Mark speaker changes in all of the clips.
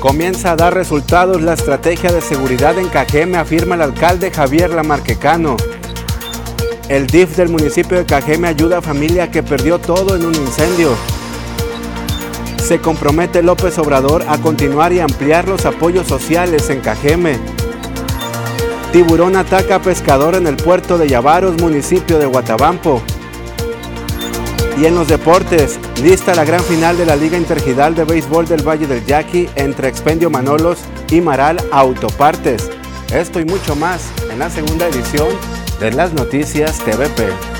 Speaker 1: Comienza a dar resultados la estrategia de seguridad en Cajeme, afirma el alcalde Javier Lamarquecano. El DIF del municipio de Cajeme ayuda a familia que perdió todo en un incendio. Se compromete López Obrador a continuar y ampliar los apoyos sociales en Cajeme. Tiburón ataca a pescador en el puerto de Yavaros, municipio de Guatabampo. Y en los deportes, lista la gran final de la Liga Intergidal de Béisbol del Valle del Yaqui entre Expendio Manolos y Maral Autopartes. Esto y mucho más en la segunda edición de las noticias TVP.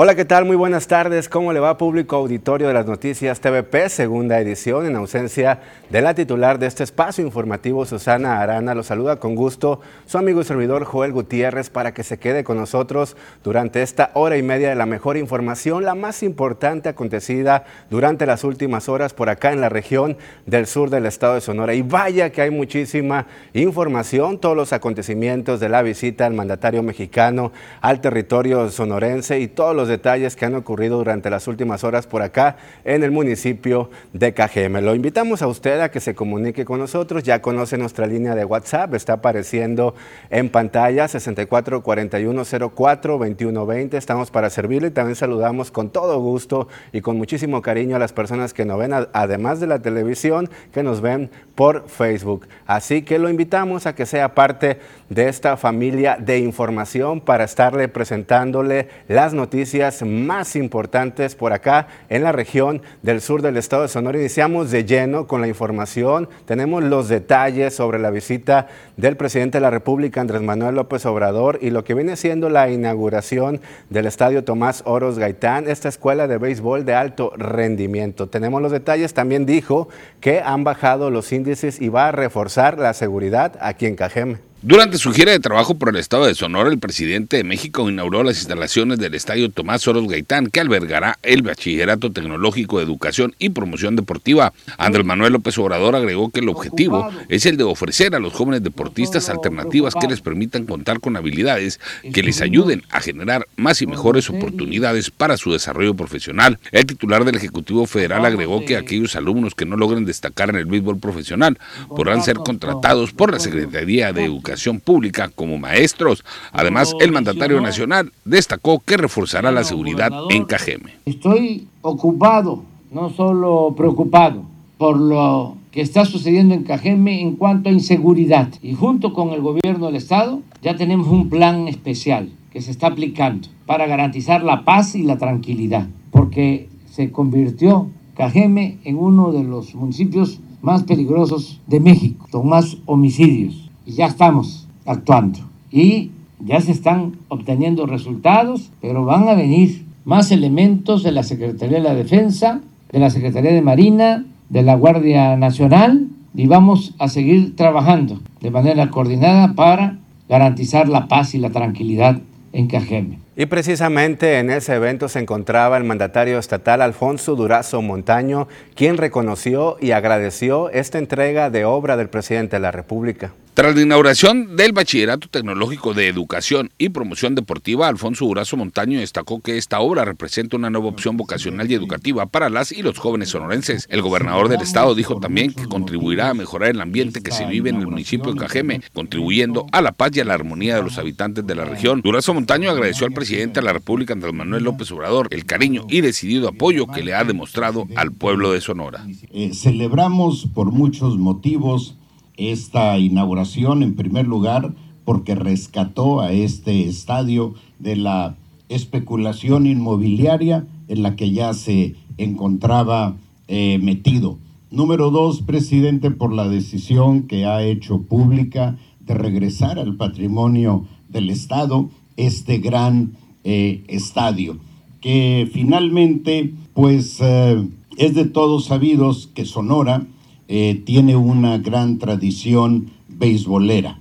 Speaker 1: Hola, ¿qué tal? Muy buenas tardes. ¿Cómo le va público auditorio de las noticias TVP? Segunda edición en ausencia de la titular de este espacio informativo, Susana Arana. Lo saluda con gusto su amigo y servidor Joel Gutiérrez para que se quede con nosotros durante esta hora y media de la mejor información, la más importante acontecida durante las últimas horas por acá en la región del sur del estado de Sonora. Y vaya que hay muchísima información, todos los acontecimientos de la visita al mandatario mexicano al territorio sonorense y todos los detalles que han ocurrido durante las últimas horas por acá en el municipio de Cajeme. Lo invitamos a usted a que se comunique con nosotros. Ya conoce nuestra línea de WhatsApp, está apareciendo en pantalla 64 41 04 21 20. Estamos para servirle y también saludamos con todo gusto y con muchísimo cariño a las personas que nos ven, además de la televisión, que nos ven por Facebook. Así que lo invitamos a que sea parte de esta familia de información para estarle presentándole las noticias más importantes por acá en la región del sur del estado de Sonora. Iniciamos de lleno con la información. Tenemos los detalles sobre la visita del presidente de la República, Andrés Manuel López Obrador, y lo que viene siendo la inauguración del estadio Tomás Oros Gaitán, esta escuela de béisbol de alto rendimiento. Tenemos los detalles. También dijo que han bajado los índices y va a reforzar la seguridad aquí en Cajeme.
Speaker 2: Durante su gira de trabajo por el estado de Sonora, el presidente de México inauguró las instalaciones del Estadio Tomás Soros Gaitán, que albergará el Bachillerato Tecnológico de Educación y Promoción Deportiva. Andrés Manuel López Obrador agregó que el objetivo es el de ofrecer a los jóvenes deportistas alternativas que les permitan contar con habilidades que les ayuden a generar más y mejores oportunidades para su desarrollo profesional. El titular del Ejecutivo Federal agregó que aquellos alumnos que no logren destacar en el béisbol profesional podrán ser contratados por la Secretaría de Educación pública como maestros. Además, el mandatario nacional destacó que reforzará la seguridad en Cajeme.
Speaker 3: Estoy ocupado, no solo preocupado por lo que está sucediendo en Cajeme en cuanto a inseguridad. Y junto con el gobierno del Estado ya tenemos un plan especial que se está aplicando para garantizar la paz y la tranquilidad, porque se convirtió Cajeme en uno de los municipios más peligrosos de México, con más homicidios ya estamos actuando. Y ya se están obteniendo resultados, pero van a venir más elementos de la Secretaría de la Defensa, de la Secretaría de Marina, de la Guardia Nacional y vamos a seguir trabajando de manera coordinada para garantizar la paz y la tranquilidad en Cajeme.
Speaker 1: Y precisamente en ese evento se encontraba el mandatario estatal Alfonso Durazo Montaño, quien reconoció y agradeció esta entrega de obra del presidente de la República.
Speaker 2: Tras la inauguración del Bachillerato Tecnológico de Educación y Promoción Deportiva, Alfonso Durazo Montaño destacó que esta obra representa una nueva opción vocacional y educativa para las y los jóvenes sonorenses. El gobernador del estado dijo también que contribuirá a mejorar el ambiente que se vive en el municipio de Cajeme, contribuyendo a la paz y a la armonía de los habitantes de la región. Durazo Montaño agradeció al presidente de la República, Andrés Manuel López Obrador, el cariño y decidido apoyo que le ha demostrado al pueblo de Sonora.
Speaker 4: Eh, celebramos por muchos motivos esta inauguración en primer lugar porque rescató a este estadio de la especulación inmobiliaria en la que ya se encontraba eh, metido. Número dos, presidente, por la decisión que ha hecho pública de regresar al patrimonio del Estado este gran eh, estadio, que finalmente, pues, eh, es de todos sabidos que Sonora eh, tiene una gran tradición beisbolera,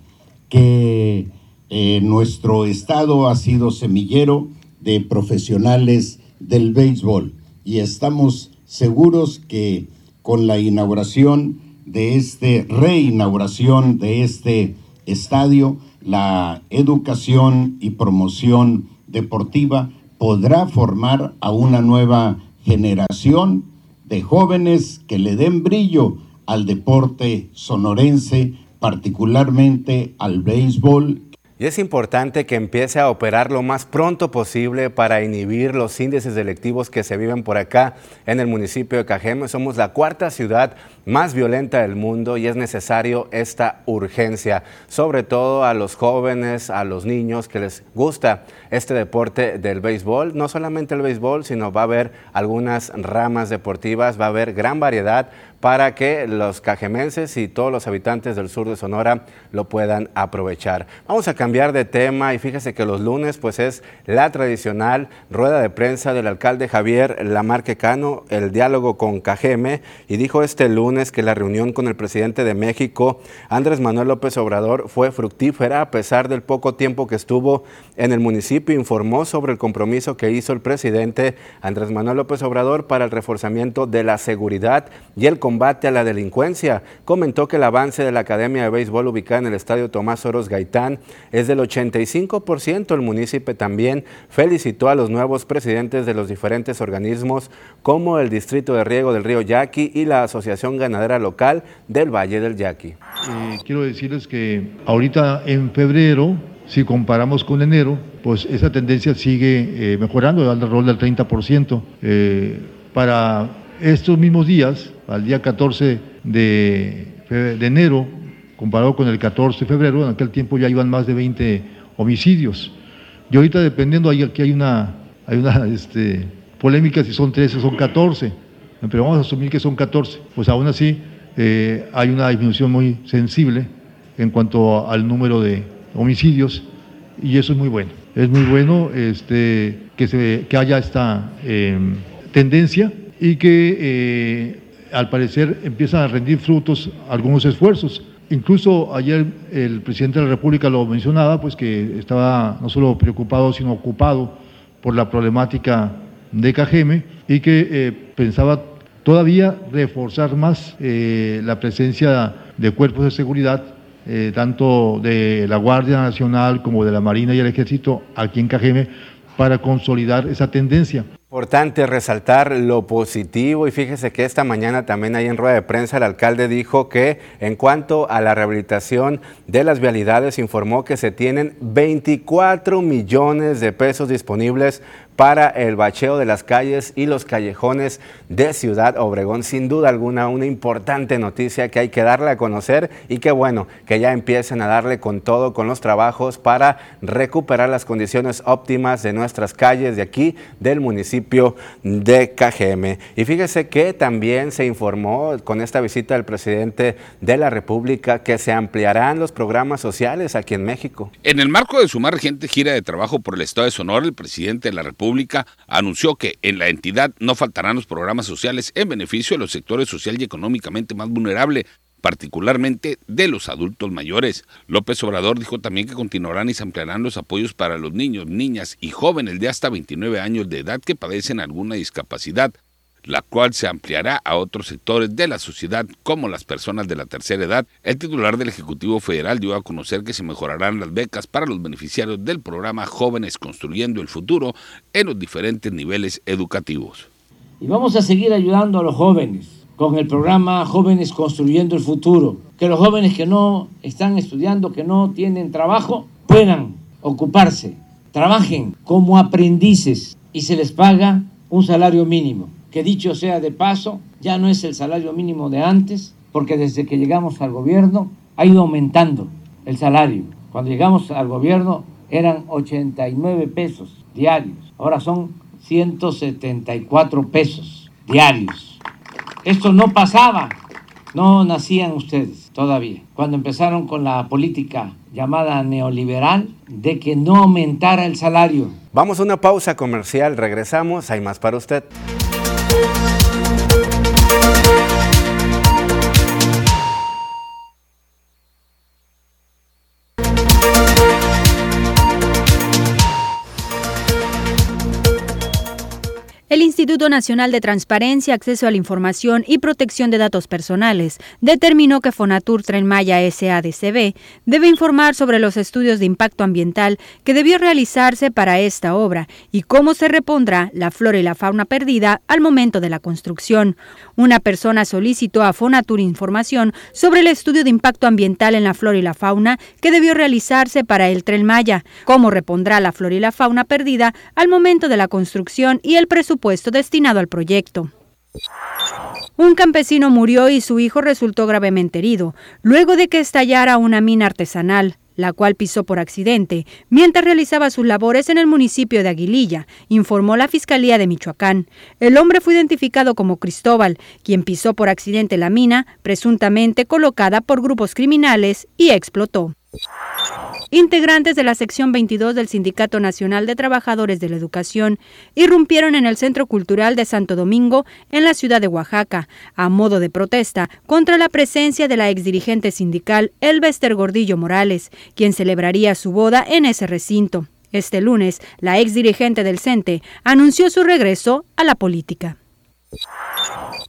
Speaker 4: que eh, nuestro estado ha sido semillero de profesionales del béisbol y estamos seguros que con la inauguración de este, reinauguración de este estadio, la educación y promoción deportiva podrá formar a una nueva generación de jóvenes que le den brillo al deporte sonorense, particularmente al béisbol
Speaker 1: y es importante que empiece a operar lo más pronto posible para inhibir los índices delictivos que se viven por acá en el municipio de Cajeme. Somos la cuarta ciudad más violenta del mundo y es necesario esta urgencia, sobre todo a los jóvenes, a los niños que les gusta este deporte del béisbol. No solamente el béisbol, sino va a haber algunas ramas deportivas, va a haber gran variedad para que los cajemenses y todos los habitantes del sur de Sonora lo puedan aprovechar. Vamos a cambiar de tema y fíjese que los lunes pues es la tradicional rueda de prensa del alcalde Javier Lamarque Cano, el diálogo con Cajeme y dijo este lunes que la reunión con el presidente de México, Andrés Manuel López Obrador, fue fructífera a pesar del poco tiempo que estuvo en el municipio. Informó sobre el compromiso que hizo el presidente Andrés Manuel López Obrador para el reforzamiento de la seguridad y el combate a la delincuencia. Comentó que el avance de la Academia de Béisbol ubicada en el Estadio Tomás Oros Gaitán es del 85%. El municipio también felicitó a los nuevos presidentes de los diferentes organismos como el Distrito de Riego del Río Yaqui y la Asociación Ganadera Local del Valle del Yaqui.
Speaker 5: Eh, quiero decirles que ahorita en febrero si comparamos con enero, pues esa tendencia sigue eh, mejorando, al rol del 30%. Eh, para estos mismos días, al día 14 de, enero, comparado con el 14 de febrero, en aquel tiempo ya iban más de 20 homicidios. Y ahorita dependiendo, aquí hay una, hay una este, polémica si son 13 o son 14, pero vamos a asumir que son 14. Pues aún así eh, hay una disminución muy sensible en cuanto al número de homicidios y eso es muy bueno. Es muy bueno este, que, se, que haya esta em, tendencia y que eh, al parecer empiezan a rendir frutos algunos esfuerzos. Incluso ayer el presidente de la República lo mencionaba, pues que estaba no solo preocupado, sino ocupado por la problemática de Cajeme y que eh, pensaba todavía reforzar más eh, la presencia de cuerpos de seguridad, tanto de la Guardia Nacional como de la Marina y el Ejército aquí en Cajeme, para consolidar esa tendencia.
Speaker 1: Importante resaltar lo positivo y fíjese que esta mañana también ahí en rueda de prensa el alcalde dijo que en cuanto a la rehabilitación de las vialidades informó que se tienen 24 millones de pesos disponibles para el bacheo de las calles y los callejones de Ciudad Obregón. Sin duda alguna, una importante noticia que hay que darle a conocer y que bueno, que ya empiecen a darle con todo, con los trabajos para recuperar las condiciones óptimas de nuestras calles de aquí, del municipio de Cajeme. Y fíjese que también se informó con esta visita del presidente de la República que se ampliarán los programas sociales aquí en México.
Speaker 2: En el marco de su más reciente gira de trabajo por el Estado de Sonora, el presidente de la República anunció que en la entidad no faltarán los programas sociales en beneficio de los sectores social y económicamente más vulnerables, particularmente de los adultos mayores. López Obrador dijo también que continuarán y se ampliarán los apoyos para los niños, niñas y jóvenes de hasta 29 años de edad que padecen alguna discapacidad, la cual se ampliará a otros sectores de la sociedad como las personas de la tercera edad. El titular del Ejecutivo Federal dio a conocer que se mejorarán las becas para los beneficiarios del programa Jóvenes Construyendo el Futuro en los diferentes niveles educativos.
Speaker 3: Y vamos a seguir ayudando a los jóvenes con el programa Jóvenes Construyendo el Futuro, que los jóvenes que no están estudiando, que no tienen trabajo, puedan ocuparse, trabajen como aprendices y se les paga un salario mínimo que dicho sea de paso, ya no es el salario mínimo de antes, porque desde que llegamos al gobierno ha ido aumentando el salario. Cuando llegamos al gobierno eran 89 pesos diarios, ahora son 174 pesos diarios. Esto no pasaba, no nacían ustedes todavía, cuando empezaron con la política llamada neoliberal de que no aumentara el salario.
Speaker 1: Vamos a una pausa comercial, regresamos, hay más para usted.
Speaker 6: Instituto Nacional de Transparencia, Acceso a la Información y Protección de Datos Personales determinó que Fonatur Tren Maya SADCB debe informar sobre los estudios de impacto ambiental que debió realizarse para esta obra y cómo se repondrá la flora y la fauna perdida al momento de la construcción. Una persona solicitó a Fonatur información sobre el estudio de impacto ambiental en la flora y la fauna que debió realizarse para el Tren Maya, cómo repondrá la flora y la fauna perdida al momento de la construcción y el presupuesto destinado al proyecto. Un campesino murió y su hijo resultó gravemente herido, luego de que estallara una mina artesanal, la cual pisó por accidente mientras realizaba sus labores en el municipio de Aguililla, informó la Fiscalía de Michoacán. El hombre fue identificado como Cristóbal, quien pisó por accidente la mina, presuntamente colocada por grupos criminales, y explotó. Integrantes de la sección 22 del Sindicato Nacional de Trabajadores de la Educación irrumpieron en el Centro Cultural de Santo Domingo, en la ciudad de Oaxaca, a modo de protesta contra la presencia de la exdirigente sindical Elvester Gordillo Morales, quien celebraría su boda en ese recinto. Este lunes, la exdirigente del CENTE anunció su regreso a la política.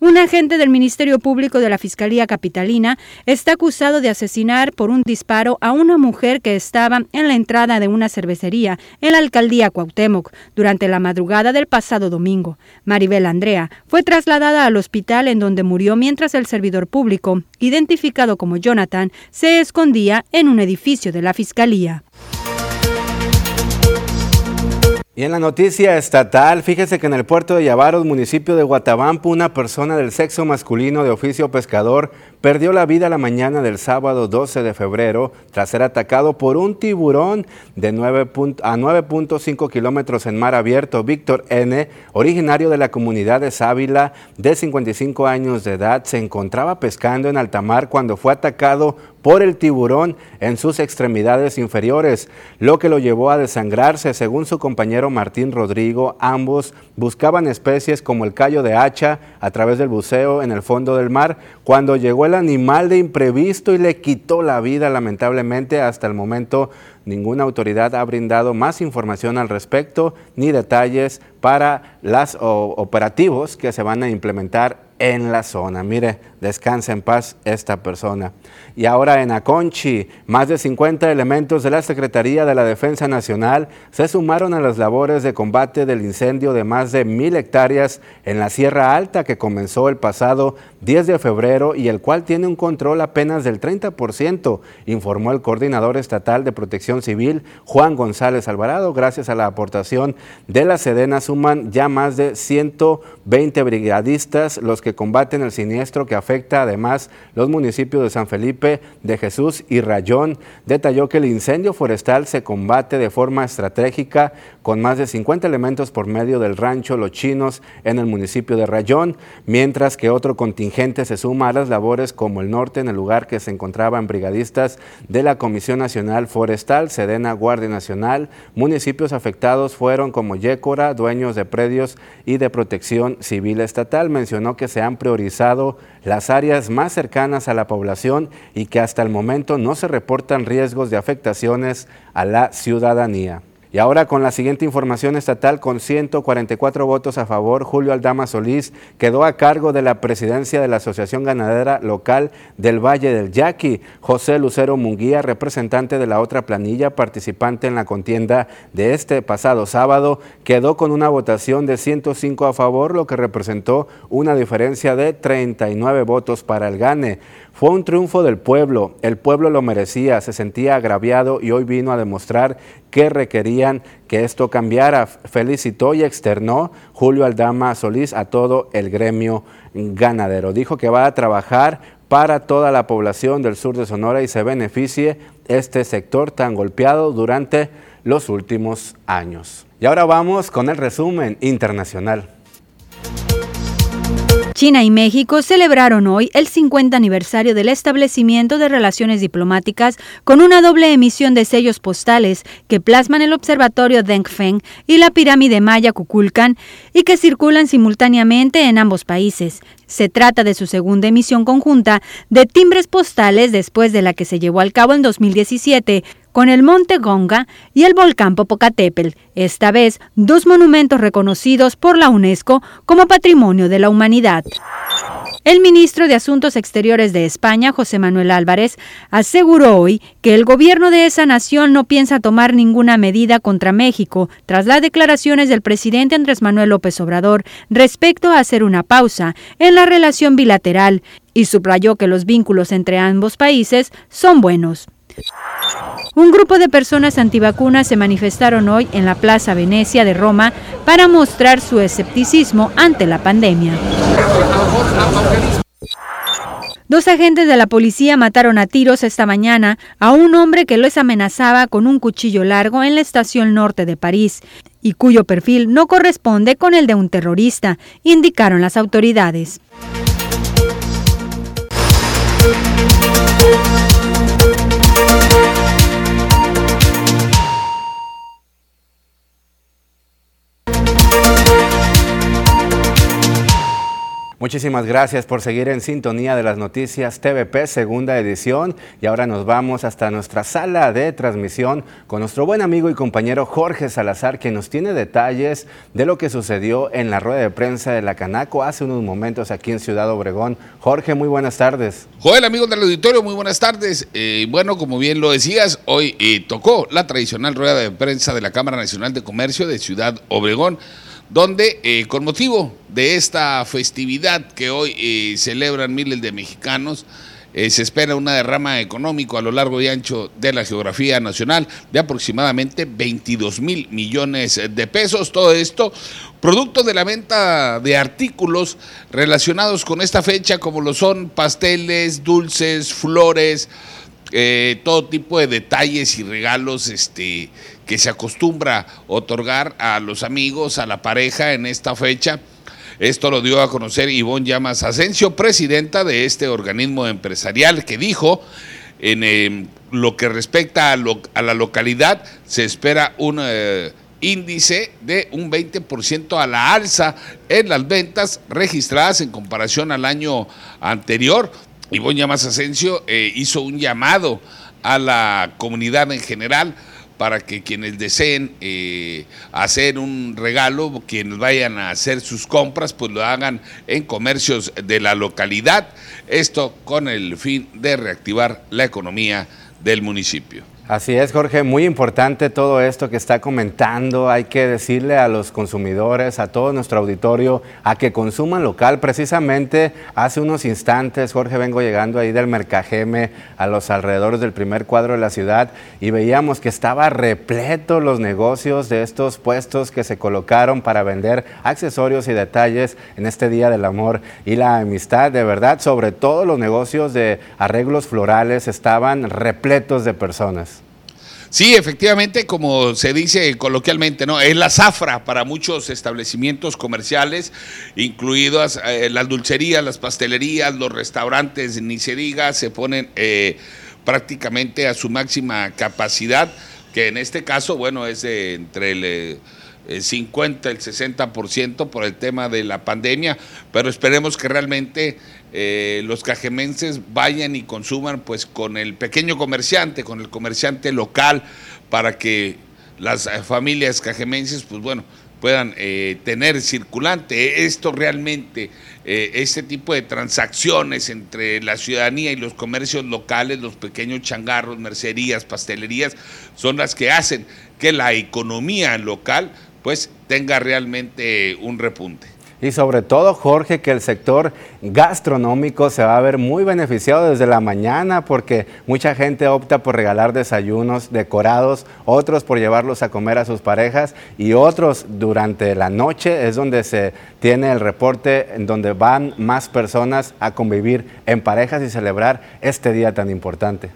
Speaker 6: Un agente del Ministerio Público de la Fiscalía Capitalina está acusado de asesinar por un disparo a una mujer que estaba en la entrada de una cervecería en la alcaldía Cuauhtémoc durante la madrugada del pasado domingo. Maribel Andrea fue trasladada al hospital en donde murió mientras el servidor público, identificado como Jonathan, se escondía en un edificio de la Fiscalía.
Speaker 1: Y en la noticia estatal, fíjese que en el puerto de Yavaros, municipio de Guatabampo, una persona del sexo masculino de oficio pescador perdió la vida la mañana del sábado 12 de febrero tras ser atacado por un tiburón de 9 a 9.5 kilómetros en mar abierto. Víctor N., originario de la comunidad de Sábila, de 55 años de edad, se encontraba pescando en alta mar cuando fue atacado por el tiburón en sus extremidades inferiores, lo que lo llevó a desangrarse. Según su compañero Martín Rodrigo, ambos buscaban especies como el callo de hacha a través del buceo en el fondo del mar. Cuando llegó el animal de imprevisto y le quitó la vida lamentablemente. Hasta el momento ninguna autoridad ha brindado más información al respecto ni detalles para los operativos que se van a implementar en la zona. Mire, descansa en paz esta persona. Y ahora en Aconchi, más de 50 elementos de la Secretaría de la Defensa Nacional se sumaron a las labores de combate del incendio de más de mil hectáreas en la Sierra Alta que comenzó el pasado 10 de febrero y el cual tiene un control apenas del 30%, informó el coordinador estatal de protección civil, Juan González Alvarado. Gracias a la aportación de la Sedena suman ya más de 120 brigadistas los que combaten el siniestro que afecta además los municipios de San Felipe, de Jesús y Rayón. Detalló que el incendio forestal se combate de forma estratégica con más de 50 elementos por medio del rancho Los Chinos en el municipio de Rayón, mientras que otro contingente se suma a las labores como el norte en el lugar que se encontraban brigadistas de la Comisión Nacional Forestal, Sedena Guardia Nacional. Municipios afectados fueron como Yécora, dueños de predios y de protección civil estatal. Mencionó que se han priorizado las áreas más cercanas a la población y que hasta el momento no se reportan riesgos de afectaciones a la ciudadanía. Y ahora con la siguiente información estatal, con 144 votos a favor, Julio Aldama Solís quedó a cargo de la presidencia de la Asociación Ganadera Local del Valle del Yaqui. José Lucero Munguía, representante de la otra planilla, participante en la contienda de este pasado sábado, quedó con una votación de 105 a favor, lo que representó una diferencia de 39 votos para el GANE. Fue un triunfo del pueblo, el pueblo lo merecía, se sentía agraviado y hoy vino a demostrar que requerían que esto cambiara. Felicitó y externó Julio Aldama Solís a todo el gremio ganadero. Dijo que va a trabajar para toda la población del sur de Sonora y se beneficie este sector tan golpeado durante los últimos años. Y ahora vamos con el resumen internacional.
Speaker 6: China y México celebraron hoy el 50 aniversario del establecimiento de relaciones diplomáticas con una doble emisión de sellos postales que plasman el observatorio Dengfeng y la pirámide maya Kukulkan y que circulan simultáneamente en ambos países. Se trata de su segunda emisión conjunta de timbres postales después de la que se llevó al cabo en 2017 con el Monte Gonga y el volcán Popocatépetl, esta vez dos monumentos reconocidos por la UNESCO como Patrimonio de la Humanidad. El ministro de Asuntos Exteriores de España, José Manuel Álvarez, aseguró hoy que el gobierno de esa nación no piensa tomar ninguna medida contra México tras las declaraciones del presidente Andrés Manuel López Obrador respecto a hacer una pausa en la relación bilateral y subrayó que los vínculos entre ambos países son buenos. Un grupo de personas antivacunas se manifestaron hoy en la Plaza Venecia de Roma para mostrar su escepticismo ante la pandemia. Dos agentes de la policía mataron a tiros esta mañana a un hombre que les amenazaba con un cuchillo largo en la estación norte de París y cuyo perfil no corresponde con el de un terrorista, indicaron las autoridades.
Speaker 1: Muchísimas gracias por seguir en sintonía de las noticias TVP, segunda edición. Y ahora nos vamos hasta nuestra sala de transmisión con nuestro buen amigo y compañero Jorge Salazar, que nos tiene detalles de lo que sucedió en la rueda de prensa de la Canaco hace unos momentos aquí en Ciudad Obregón. Jorge, muy buenas tardes.
Speaker 2: Joel, amigos del auditorio, muy buenas tardes. Eh, bueno, como bien lo decías, hoy eh, tocó la tradicional rueda de prensa de la Cámara Nacional de Comercio de Ciudad Obregón donde eh, con motivo de esta festividad que hoy eh, celebran miles de mexicanos, eh, se espera una derrama económico a lo largo y ancho de la geografía nacional de aproximadamente 22 mil millones de pesos. Todo esto producto de la venta de artículos relacionados con esta fecha, como lo son pasteles, dulces, flores, todo tipo de detalles y regalos este, que se acostumbra otorgar a los amigos, a la pareja en esta fecha. Esto lo dio a conocer Ivonne Llamas Asensio, presidenta de este organismo empresarial, que dijo en em, lo que respecta a, la localidad, se espera un eh, índice de un 20% a la alza en las ventas registradas en comparación al año anterior. Ivonne Llamas Asensio eh, hizo un llamado a la comunidad en general para que quienes deseen eh, hacer un regalo, quienes vayan a hacer sus compras, pues lo hagan en comercios de la localidad. Esto con el fin de reactivar la economía del municipio.
Speaker 1: Así es, Jorge, muy importante todo esto que está comentando. Hay que decirle a los consumidores, a todo nuestro auditorio, a que consuman local. Precisamente hace unos instantes, Jorge, vengo llegando ahí del Mercajeme a los alrededores del primer cuadro de la ciudad y veíamos que estaba repleto los negocios de estos puestos que se colocaron para vender accesorios y detalles en este Día del Amor y la Amistad. De verdad, sobre todo los negocios de arreglos florales estaban repletos de personas.
Speaker 2: Sí, efectivamente, como se dice coloquialmente, ¿no? Es la zafra para muchos establecimientos comerciales, incluidas eh, las dulcerías, las pastelerías, los restaurantes, ni se diga, se ponen eh, prácticamente a su máxima capacidad, que en este caso, bueno, es entre el... 50, el 60% por el tema de la pandemia, pero esperemos que realmente eh, los cajemenses vayan y consuman pues con el pequeño comerciante, con el comerciante local, para que las eh, familias cajemenses pues bueno puedan eh, tener circulante. Esto realmente, este tipo de transacciones entre la ciudadanía y los comercios locales, los pequeños changarros, mercerías, pastelerías, son las que hacen que la economía local pues tenga realmente un repunte
Speaker 1: y sobre todo, Jorge, que el sector gastronómico se va a ver muy beneficiado desde la mañana porque mucha gente opta por regalar desayunos decorados, otros por llevarlos a comer a sus parejas y otros durante la noche es donde se tiene el reporte en donde van más personas a convivir en parejas y celebrar este día tan importante.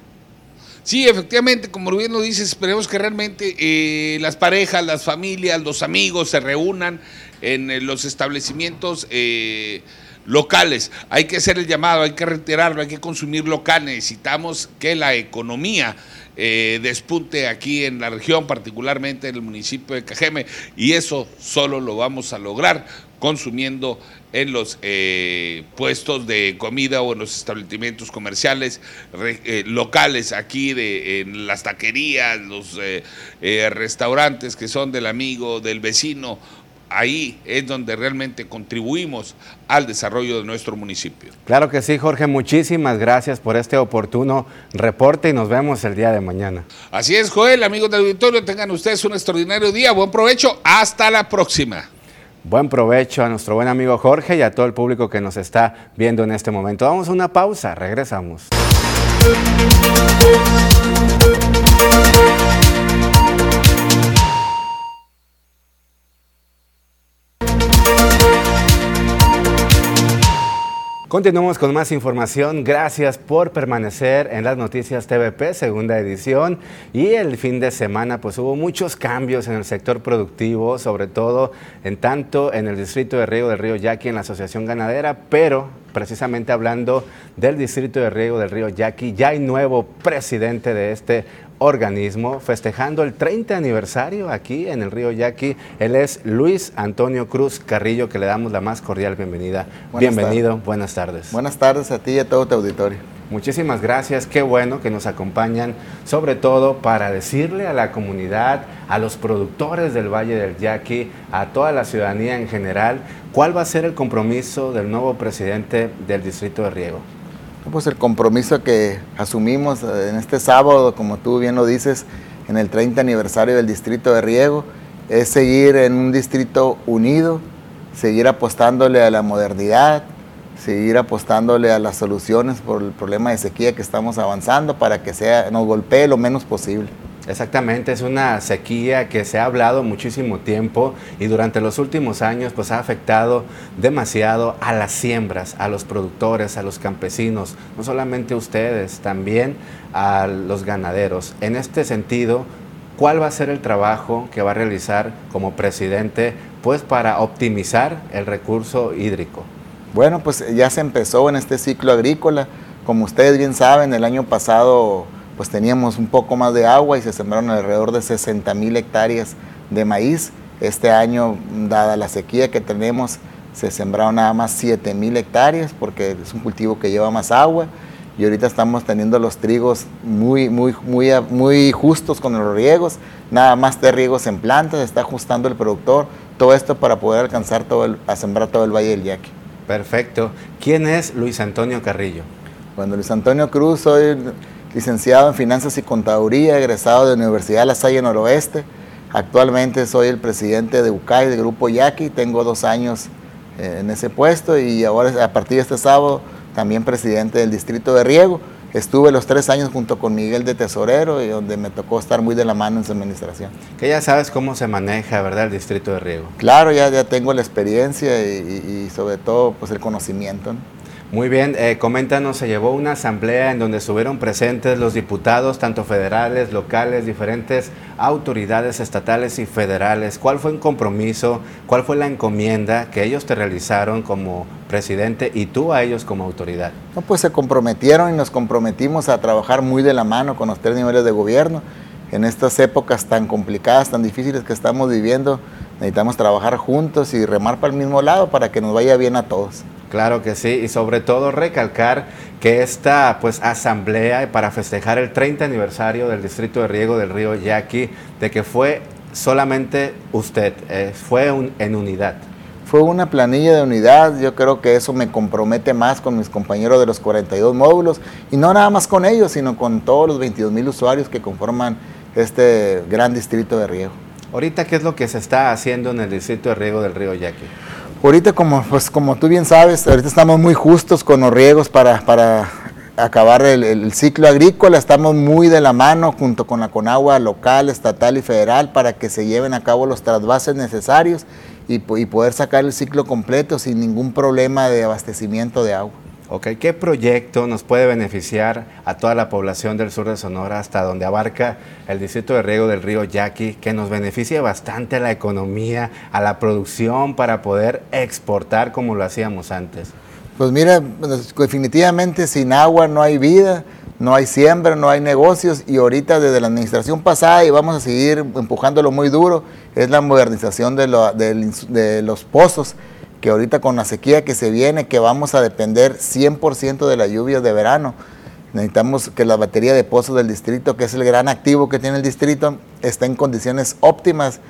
Speaker 2: Sí, efectivamente, como bien lo dices, esperemos que realmente eh, las parejas, las familias, los amigos se reúnan en, los establecimientos eh, locales. Hay que hacer el llamado, hay que retirarlo, hay que consumir local. Necesitamos que la economía eh, despunte aquí en la región, particularmente en el municipio de Cajeme, y eso solo lo vamos a lograr consumiendo en los eh, puestos de comida o en los establecimientos comerciales eh, locales aquí de en las taquerías, los restaurantes que son del amigo, del vecino ahí es donde realmente contribuimos al desarrollo de nuestro municipio.
Speaker 1: Claro que sí, Jorge, muchísimas gracias por este oportuno reporte y nos vemos el día de mañana.
Speaker 2: Así es, Joel, amigos del auditorio, tengan ustedes un extraordinario día, buen provecho, hasta la próxima.
Speaker 1: Buen provecho a nuestro buen amigo Jorge y a todo el público que nos está viendo en este momento. Vamos a una pausa, regresamos. Continuamos con más información. Gracias por permanecer en las noticias TVP, segunda edición. Y el fin de semana, pues hubo muchos cambios en el sector productivo, sobre todo en tanto en el distrito de Río del Río Yaqui, en la Asociación Ganadera, pero precisamente hablando del distrito de Riego del Río Yaqui, ya hay nuevo presidente de este organismo festejando el 30 aniversario aquí en el río Yaqui. Él es Luis Antonio Cruz Carrillo, que le damos la más cordial bienvenida. Bienvenido, buenas tardes.
Speaker 7: Buenas tardes a ti y a todo tu auditorio.
Speaker 1: Muchísimas gracias, qué bueno que nos acompañan, sobre todo para decirle a la comunidad, a los productores del Valle del Yaqui, a toda la ciudadanía en general, cuál va a ser el compromiso del nuevo presidente del Distrito de Riego.
Speaker 7: Pues el compromiso que asumimos eh, en este sábado, como tú bien lo dices, en el 30 aniversario del Distrito de Riego, es seguir en un distrito unido, seguir apostándole a la modernidad, seguir apostándole a las soluciones por el problema de sequía que estamos avanzando para que sea, nos golpee lo menos posible.
Speaker 1: Exactamente, es una sequía que se ha hablado muchísimo tiempo y durante los últimos años pues ha afectado demasiado a las siembras, a los productores, a los campesinos, no solamente ustedes, también a los ganaderos. En este sentido, ¿cuál va a ser el trabajo que va a realizar como presidente pues para optimizar el recurso hídrico?
Speaker 7: Bueno, pues ya se empezó en este ciclo agrícola. Como ustedes bien saben, el año pasado pues teníamos un poco más de agua y se sembraron alrededor de 60 mil hectáreas de maíz. Este año, dada la sequía que tenemos, se sembraron nada más 7 mil hectáreas porque es un cultivo que lleva más agua y ahorita estamos teniendo los trigos muy, muy, muy, muy justos con los riegos, nada más de riegos en plantas, está ajustando el productor, todo esto para poder alcanzar todo el, a sembrar todo el Valle del Yaqui.
Speaker 1: Perfecto. ¿Quién es Luis Antonio Carrillo?
Speaker 7: Bueno, Luis Antonio Cruz, soy licenciado en Finanzas y Contaduría, egresado de la Universidad La Salle Noroeste. Actualmente soy el presidente de UCAI, del Grupo Yaqui, tengo dos años eh, en ese puesto y ahora a partir de este sábado también presidente del Distrito de Riego. Estuve los tres años junto con Miguel de Tesorero y donde me tocó estar muy de la mano en su administración.
Speaker 1: Que ya sabes cómo se maneja, ¿verdad?, el Distrito de Riego.
Speaker 7: Claro, ya, ya tengo la experiencia y, y sobre todo pues el conocimiento.
Speaker 1: Muy bien, eh, coméntanos, se llevó una asamblea en donde estuvieron presentes los diputados, tanto federales, locales, diferentes autoridades estatales y federales. ¿Cuál fue el compromiso, cuál fue la encomienda que ellos te realizaron como presidente y tú a ellos como autoridad?
Speaker 7: Pues se comprometieron y nos comprometimos a trabajar muy de la mano con los tres niveles de gobierno. En estas épocas tan complicadas, tan difíciles que estamos viviendo, necesitamos trabajar juntos y remar para el mismo lado para que nos vaya bien a todos.
Speaker 1: Claro que sí, y sobre todo recalcar que esta pues asamblea para festejar el 30 aniversario del distrito de riego del río Yaqui, de que fue solamente usted, eh, fue en unidad.
Speaker 7: Fue una planilla de unidad, yo creo que eso me compromete más con mis compañeros de los 42 módulos, y no nada más con ellos, sino con todos los 22 mil usuarios que conforman este gran distrito de riego.
Speaker 1: Ahorita, ¿qué es lo que se está haciendo en el distrito de riego del río Yaqui?
Speaker 7: Ahorita, como, pues, como tú bien sabes, ahorita estamos muy justos con los riegos para, para acabar el, ciclo agrícola. Estamos muy de la mano junto con la Conagua local, estatal y federal para que se lleven a cabo los trasvases necesarios y, y poder sacar el ciclo completo sin ningún problema de abastecimiento de agua.
Speaker 1: ¿Qué proyecto nos puede beneficiar a toda la población del sur de Sonora hasta donde abarca el distrito de riego del río Yaqui, que nos beneficie bastante a la economía, a la producción para poder exportar como lo hacíamos antes?
Speaker 7: Pues mira, definitivamente sin agua no hay vida, no hay siembra, no hay negocios y ahorita desde la administración pasada y vamos a seguir empujándolo muy duro, es la modernización de, de los pozos, que ahorita con la sequía que se viene, que vamos a depender 100% de las lluvias de verano. Necesitamos que la batería de pozos del distrito, que es el gran activo que tiene el distrito, esté en condiciones óptimas,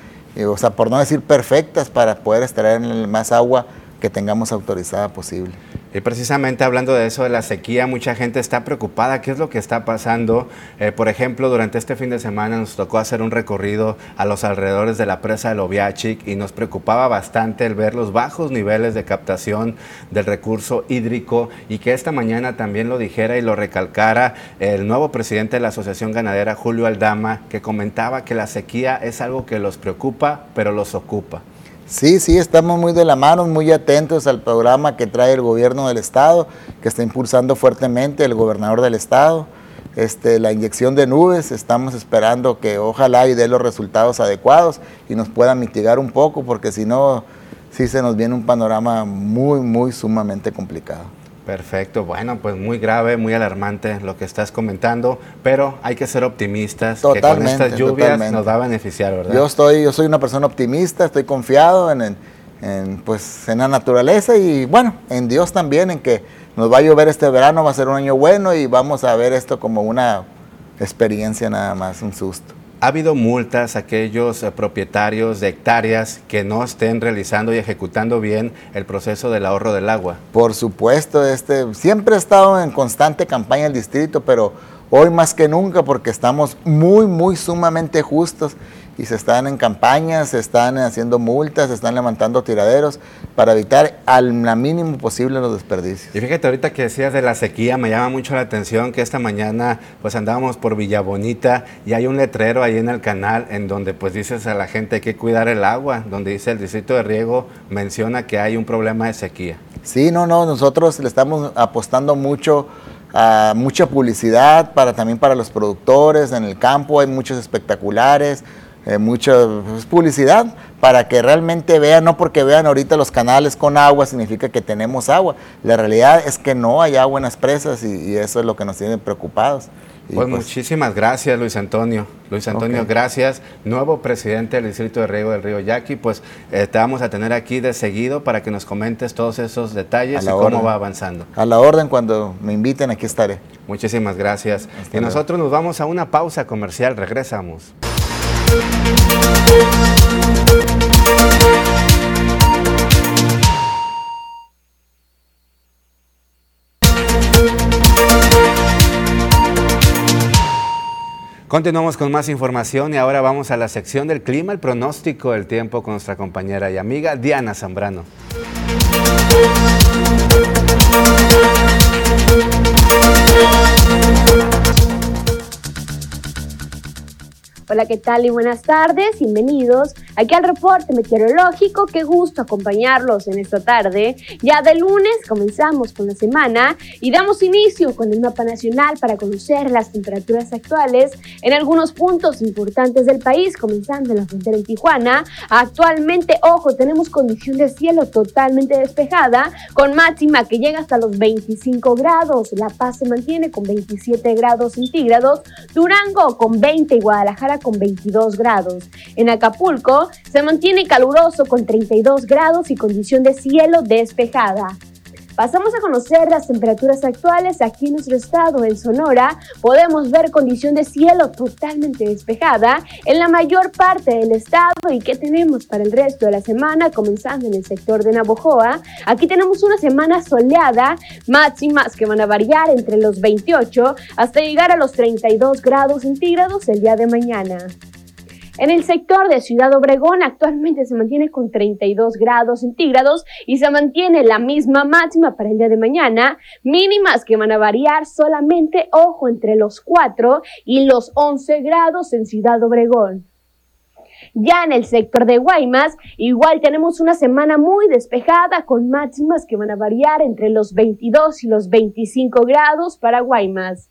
Speaker 7: o sea, por no decir perfectas, para poder extraer más agua que tengamos autorizada posible.
Speaker 1: Y precisamente hablando de eso, de la sequía, mucha gente está preocupada. ¿Qué es lo que está pasando? Eh, por ejemplo, durante este fin de semana nos tocó hacer un recorrido a los alrededores de la presa de Loviachic y nos preocupaba bastante el ver los bajos niveles de captación del recurso hídrico y que esta mañana también lo dijera y lo recalcara el nuevo presidente de la Asociación Ganadera, Julio Aldama, que comentaba que la sequía es algo que los preocupa, pero los ocupa.
Speaker 7: Sí, sí, estamos muy de la mano, muy atentos al programa que trae el gobierno del estado, que está impulsando fuertemente el gobernador del estado. Este, la inyección de nubes, estamos esperando que ojalá y dé los resultados adecuados y nos pueda mitigar un poco, porque si no, sí se nos viene un panorama muy, muy sumamente complicado.
Speaker 1: Perfecto, bueno, pues muy grave, muy alarmante lo que estás comentando, pero hay que ser optimistas, que con estas lluvias nos va a beneficiar, ¿verdad?
Speaker 7: Yo estoy, yo soy una persona optimista, estoy confiado en, pues, en la naturaleza y bueno, en Dios también, en que nos va a llover este verano, va a ser un año bueno y vamos a ver esto como una experiencia nada más, un susto.
Speaker 1: ¿Ha habido multas a aquellos eh, propietarios de hectáreas que no estén realizando y ejecutando bien el proceso del ahorro del agua?
Speaker 7: Por supuesto, este, siempre ha estado en constante campaña el distrito, pero hoy más que nunca porque estamos muy, muy sumamente justos y se están en campañas, se están haciendo multas, se están levantando tiraderos para evitar al mínimo posible los desperdicios.
Speaker 1: Y fíjate ahorita que decías de la sequía, me llama mucho la atención que esta mañana pues andábamos por Villabonita y hay un letrero ahí en el canal en donde pues dices a la gente hay que cuidar el agua, donde dice el distrito de riego menciona que hay un problema de sequía.
Speaker 7: Sí, no, no, nosotros le estamos apostando mucho a mucha publicidad para también para los productores en el campo, hay muchos espectaculares, eh, mucha pues, publicidad para que realmente vean, no porque vean ahorita los canales con agua significa que tenemos agua. La realidad es que no hay agua en las presas y, eso es lo que nos tiene preocupados.
Speaker 1: Pues, pues, muchísimas gracias Luis Antonio. Luis Antonio, gracias. Nuevo presidente del Distrito de Riego del Río Yaqui, pues eh, te vamos a tener aquí de seguido para que nos comentes todos esos detalles y cómo va avanzando.
Speaker 7: A la orden, cuando me inviten aquí estaré.
Speaker 1: Muchísimas gracias. y nosotros nos vamos a una pausa comercial, regresamos. Continuamos con más información y ahora vamos a la sección del clima, el pronóstico del tiempo con nuestra compañera y amiga Diana Zambrano.
Speaker 8: Hola, ¿qué tal y buenas tardes? Bienvenidos aquí al reporte meteorológico. Qué gusto acompañarlos en esta tarde. Ya de lunes comenzamos con la semana y damos inicio con el mapa nacional para conocer las temperaturas actuales en algunos puntos importantes del país, comenzando en la frontera en Tijuana. Actualmente, ojo, tenemos condición de cielo totalmente despejada con máxima que llega hasta los 25 grados. La Paz se mantiene con 27 grados centígrados. Durango con 20 y Guadalajara con 22 grados. En Acapulco se mantiene caluroso con 32 grados y condición de cielo despejada. Pasamos a conocer las temperaturas actuales aquí en nuestro estado. En Sonora podemos ver condición de cielo totalmente despejada en la mayor parte del estado. ¿Y qué tenemos para el resto de la semana? Comenzando en el sector de Navojoa. Aquí tenemos una semana soleada, máximas que van a variar entre los 28 hasta llegar a los 32 grados centígrados el día de mañana. En el sector de Ciudad Obregón actualmente se mantiene con 32 grados centígrados y se mantiene la misma máxima para el día de mañana, mínimas que van a variar solamente, ojo, entre los 4 y los 11 grados en Ciudad Obregón. Ya en el sector de Guaymas, igual tenemos una semana muy despejada con máximas que van a variar entre los 22 y los 25 grados para Guaymas.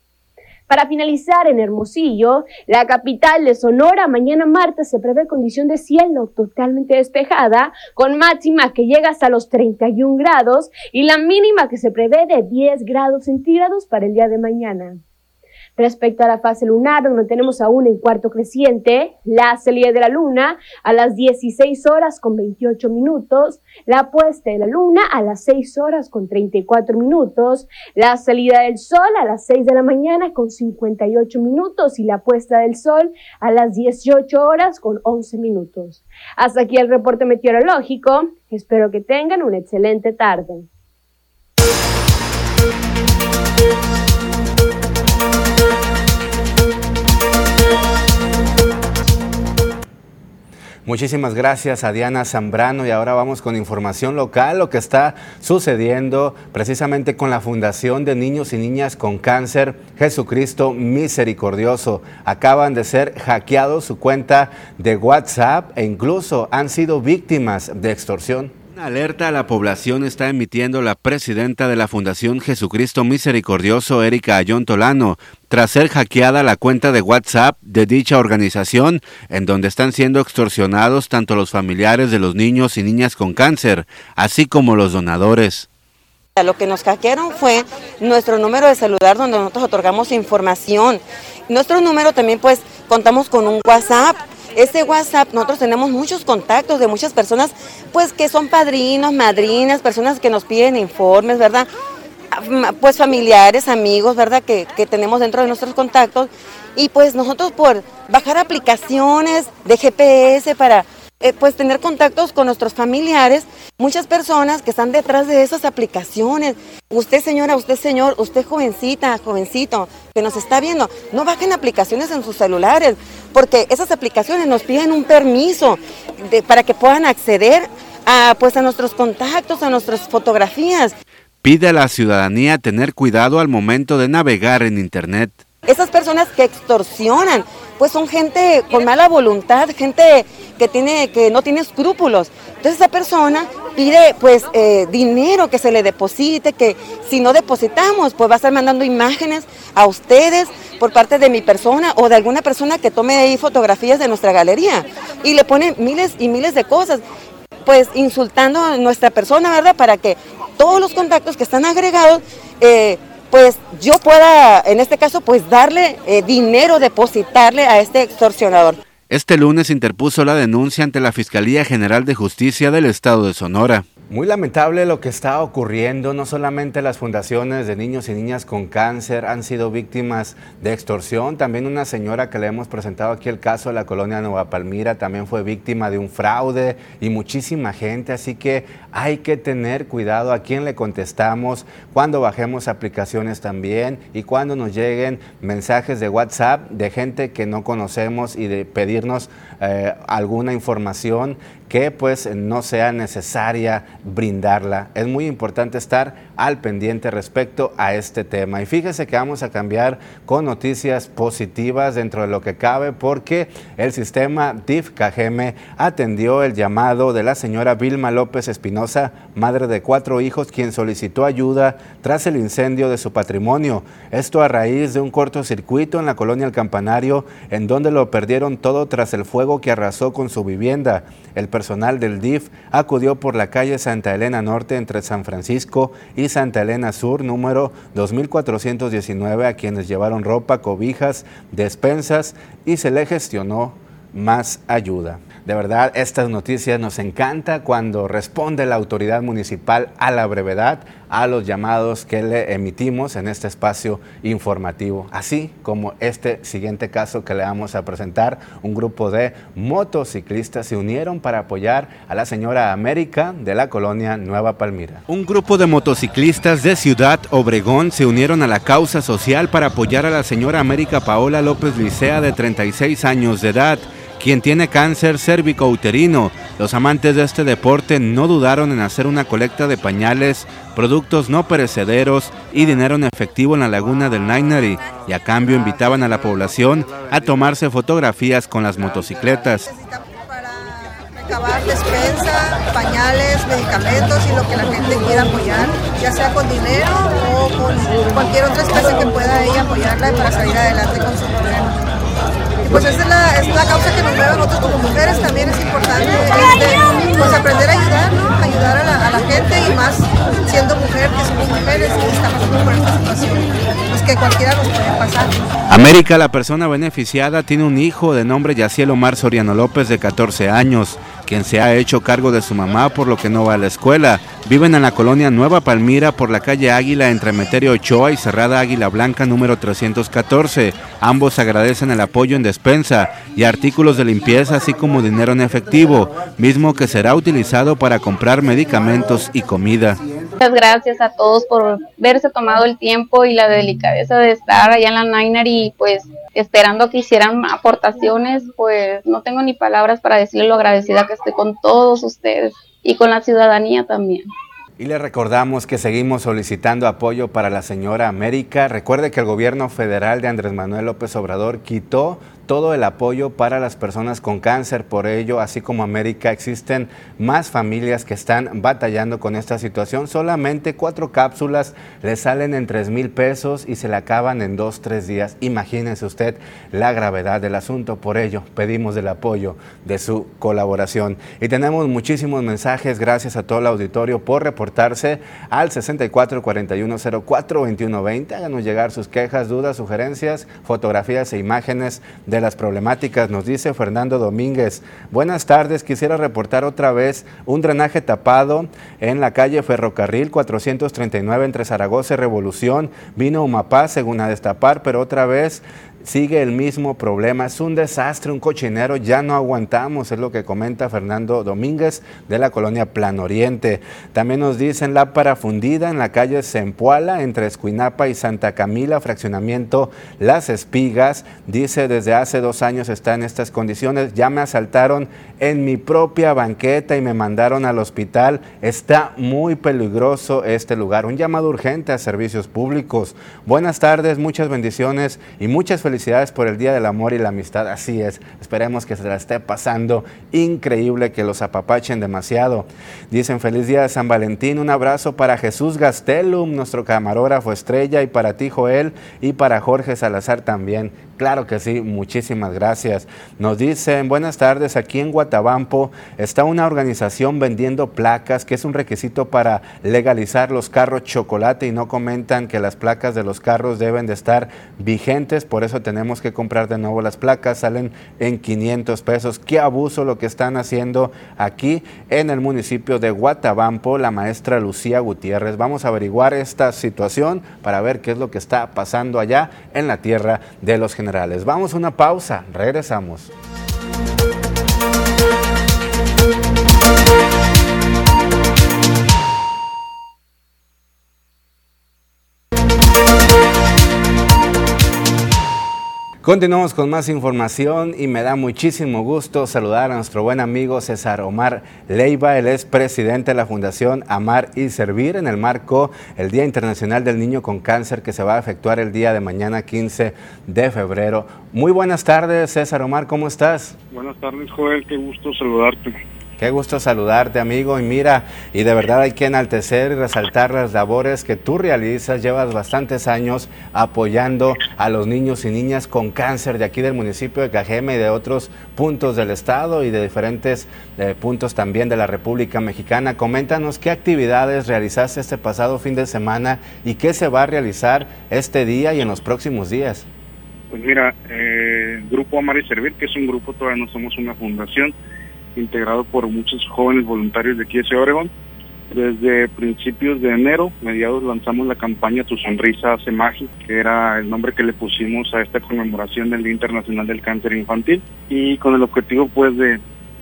Speaker 8: Para finalizar, en Hermosillo, la capital de Sonora, mañana martes se prevé condición de cielo totalmente despejada, con máxima que llega hasta los 31 grados y la mínima que se prevé de 10 grados centígrados para el día de mañana. Respecto a la fase lunar, donde tenemos aún en cuarto creciente, la salida de la luna a las 16 horas con 28 minutos, la puesta de la luna a las 6 horas con 34 minutos, la salida del sol a las 6 de la mañana con 58 minutos y la puesta del sol a las 18 horas con 11 minutos. Hasta aquí el reporte meteorológico. Espero que tengan una excelente tarde.
Speaker 1: Muchísimas gracias a Diana Zambrano y ahora vamos con información local, lo que está sucediendo precisamente con la Fundación de Niños y Niñas con Cáncer Jesucristo Misericordioso. Acaban de ser hackeados su cuenta de WhatsApp e incluso han sido víctimas de extorsión. Una alerta a la población está emitiendo la presidenta de la Fundación Jesucristo Misericordioso, Erika Ayón Tolano, tras ser hackeada la cuenta de WhatsApp de dicha organización, en donde están siendo extorsionados tanto los familiares de los niños y niñas con cáncer, así como los donadores.
Speaker 9: Lo que nos hackearon fue nuestro número de celular donde nosotros otorgamos información. Nuestro número también pues contamos con un WhatsApp ese WhatsApp, nosotros tenemos muchos contactos de muchas personas, pues que son padrinos, madrinas, personas que nos piden informes, ¿verdad? Pues familiares, amigos, ¿verdad? Que, que tenemos dentro de nuestros contactos. Y pues nosotros por bajar aplicaciones de GPS para eh, pues tener contactos con nuestros familiares, muchas personas que están detrás de esas aplicaciones. Usted señora, usted señor, usted jovencita, jovencito, que nos está viendo, no bajen aplicaciones en sus celulares, porque esas aplicaciones nos piden un permiso para que puedan acceder a, pues, a nuestros contactos, a nuestras fotografías.
Speaker 1: Pide a la ciudadanía tener cuidado al momento de navegar en Internet.
Speaker 9: Esas personas que extorsionan, pues son gente con mala voluntad, gente que, tiene, que no tiene escrúpulos. Entonces esa persona pide pues eh, dinero que se le deposite, que si no depositamos pues va a estar mandando imágenes a ustedes por parte de mi persona o de alguna persona que tome ahí fotografías de nuestra galería y le pone miles y miles de cosas, pues insultando a nuestra persona, ¿verdad? Para que todos los contactos que están agregados eh, pues yo pueda, en este caso, pues darle eh, dinero, depositarle a este extorsionador.
Speaker 1: Este lunes interpuso la denuncia ante la Fiscalía General de Justicia del Estado de Sonora. Muy lamentable lo que está ocurriendo, no solamente las fundaciones de niños y niñas con cáncer han sido víctimas de extorsión, también una señora que le hemos presentado aquí el caso de la colonia Nueva Palmira también fue víctima de un fraude y muchísima gente, así que hay que tener cuidado a quién le contestamos, cuando bajemos aplicaciones también y cuando nos lleguen mensajes de WhatsApp de gente que no conocemos y de pedirnos eh, alguna información que pues no sea necesaria brindarla. Es muy importante estar al pendiente respecto a este tema. Y fíjese que vamos a cambiar con noticias positivas dentro de lo que cabe porque el sistema DIF KGM atendió el llamado de la señora Vilma López Espinosa, madre de cuatro hijos, quien solicitó ayuda tras el incendio de su patrimonio. Esto a raíz de un cortocircuito en la colonia El Campanario, en donde lo perdieron todo tras el fuego que arrasó con su vivienda. El personal del DIF acudió por la calle Santa Elena Norte entre San Francisco Santa Elena Sur, número 2419, a quienes llevaron ropa, cobijas, despensas y se le gestionó más ayuda. De verdad, estas noticias nos encanta cuando responde la autoridad municipal a la brevedad a los llamados que le emitimos en este espacio informativo, así como este siguiente caso que le vamos a presentar. Un grupo de motociclistas se unieron para apoyar a la señora América de la colonia Nueva Palmira. Un grupo de motociclistas de Ciudad Obregón se unieron a la causa social para apoyar a la señora América Paola López Licea de 36 años de edad quien tiene cáncer cérvico-uterino. Los amantes de este deporte no dudaron en hacer una colecta de pañales, productos no perecederos y dinero en efectivo en la laguna del Nainari y a cambio invitaban a la población a tomarse fotografías con las motocicletas.
Speaker 10: Para recabar despensa, pañales medicamentos y lo que la gente quiera apoyar, ya sea con dinero o con cualquier otra especie que pueda ella apoyarla para salir adelante con su problema. Pues esa es la, es la causa que nos mueve a nosotros como mujeres, también es importante este, pues aprender a ayudar, ¿no? ayudar a la, a la, gente y más siendo mujer, que somos mujeres y estamos por esta situación, que cualquiera nos puede pasar.
Speaker 1: América, la persona beneficiada, tiene un hijo de nombre Yaciel Omar Soriano López de 14 años quien se ha hecho cargo de su mamá por lo que no va a la escuela. Viven en la colonia Nueva Palmira por la calle Águila entre Meterio Ochoa y Cerrada Águila Blanca número 314. Ambos agradecen el apoyo en despensa y artículos de limpieza así como dinero en efectivo, mismo que será utilizado para comprar medicamentos y comida.
Speaker 11: Gracias a todos por verse tomado el tiempo y la delicadeza de estar allá en la Niner y pues esperando que hicieran aportaciones, pues no tengo ni palabras para decirle lo agradecida que estoy con todos ustedes y con la ciudadanía también.
Speaker 1: Y le recordamos que seguimos solicitando apoyo para la señora América. Recuerde que el gobierno federal de Andrés Manuel López Obrador quitó todo el apoyo para las personas con cáncer. Por ello, así como América, existen más familias que están batallando con esta situación. Solamente cuatro cápsulas le salen en tres mil pesos y se le acaban en dos, tres días. Imagínense usted la gravedad del asunto. Por ello, pedimos el apoyo de su colaboración. Y tenemos muchísimos mensajes. Gracias a todo el auditorio por reportarse al 64 41 04 21 20. Háganos llegar sus quejas, dudas, sugerencias, fotografías e imágenes las problemáticas, nos dice Fernando Domínguez. Buenas tardes, quisiera reportar otra vez un drenaje tapado en la calle Ferrocarril 439 entre Zaragoza y Revolución. Vino Umapá según a destapar, pero otra vez sigue el mismo problema. Es un desastre, un cochinero, ya no aguantamos, es lo que comenta Fernando Domínguez de la colonia Plan Oriente. También nos dicen la parafundida en la calle Zempoala, entre Escuinapa y Santa Camila, fraccionamiento Las Espigas. Dice desde hace dos años está en estas condiciones. Ya me asaltaron en mi propia banqueta y me mandaron al hospital. Está muy peligroso este lugar. Un llamado urgente a servicios públicos. Buenas tardes, muchas bendiciones y muchas felicidades felicidades por el Día del Amor y la Amistad. Así es, esperemos que se la esté pasando increíble, que los apapachen demasiado. Dicen feliz día de San Valentín, un abrazo para Jesús Gastelum, nuestro camarógrafo estrella, y para ti Joel, y para Jorge Salazar también. Claro que sí, muchísimas gracias. Nos dicen, buenas tardes, aquí en Guatabampo está una organización vendiendo placas, que es un requisito para legalizar los carros chocolate y no comentan que las placas de los carros deben de estar vigentes, por eso tenemos que comprar de nuevo las placas, salen en 500 pesos. Qué abuso lo que están haciendo aquí en el municipio de Guatabampo, la maestra Lucía Gutiérrez. Vamos a averiguar esta situación para ver qué es lo que está pasando allá en la tierra de los generales. Vamos a una pausa, regresamos. Continuamos con más información y me da muchísimo gusto saludar a nuestro buen amigo César Omar Leiva. Él es presidente de la Fundación Amar y Servir en el marco el Día Internacional del Niño con Cáncer que se va a efectuar el día de mañana 15 de febrero. Muy buenas tardes, César Omar, ¿cómo estás?
Speaker 12: Buenas tardes, Joel, qué gusto saludarte.
Speaker 1: Qué gusto saludarte, amigo. Y mira, y de verdad hay que enaltecer y resaltar las labores que tú realizas. Llevas bastantes años apoyando a los niños y niñas con cáncer de aquí del municipio de Cajeme y de otros puntos del estado y de diferentes eh, puntos también de la República Mexicana. Coméntanos qué actividades realizaste este pasado fin de semana y qué se va a realizar este día y en los próximos días.
Speaker 12: Pues mira, eh, Grupo Amar y Servir, que es un grupo, todavía no somos una fundación integrado por muchos jóvenes voluntarios de aquí de Oregon. Desde principios de enero, mediados, lanzamos la campaña Tu Sonrisa hace magia, que era el nombre que le pusimos a esta conmemoración del Día Internacional del Cáncer Infantil, y con el objetivo pues de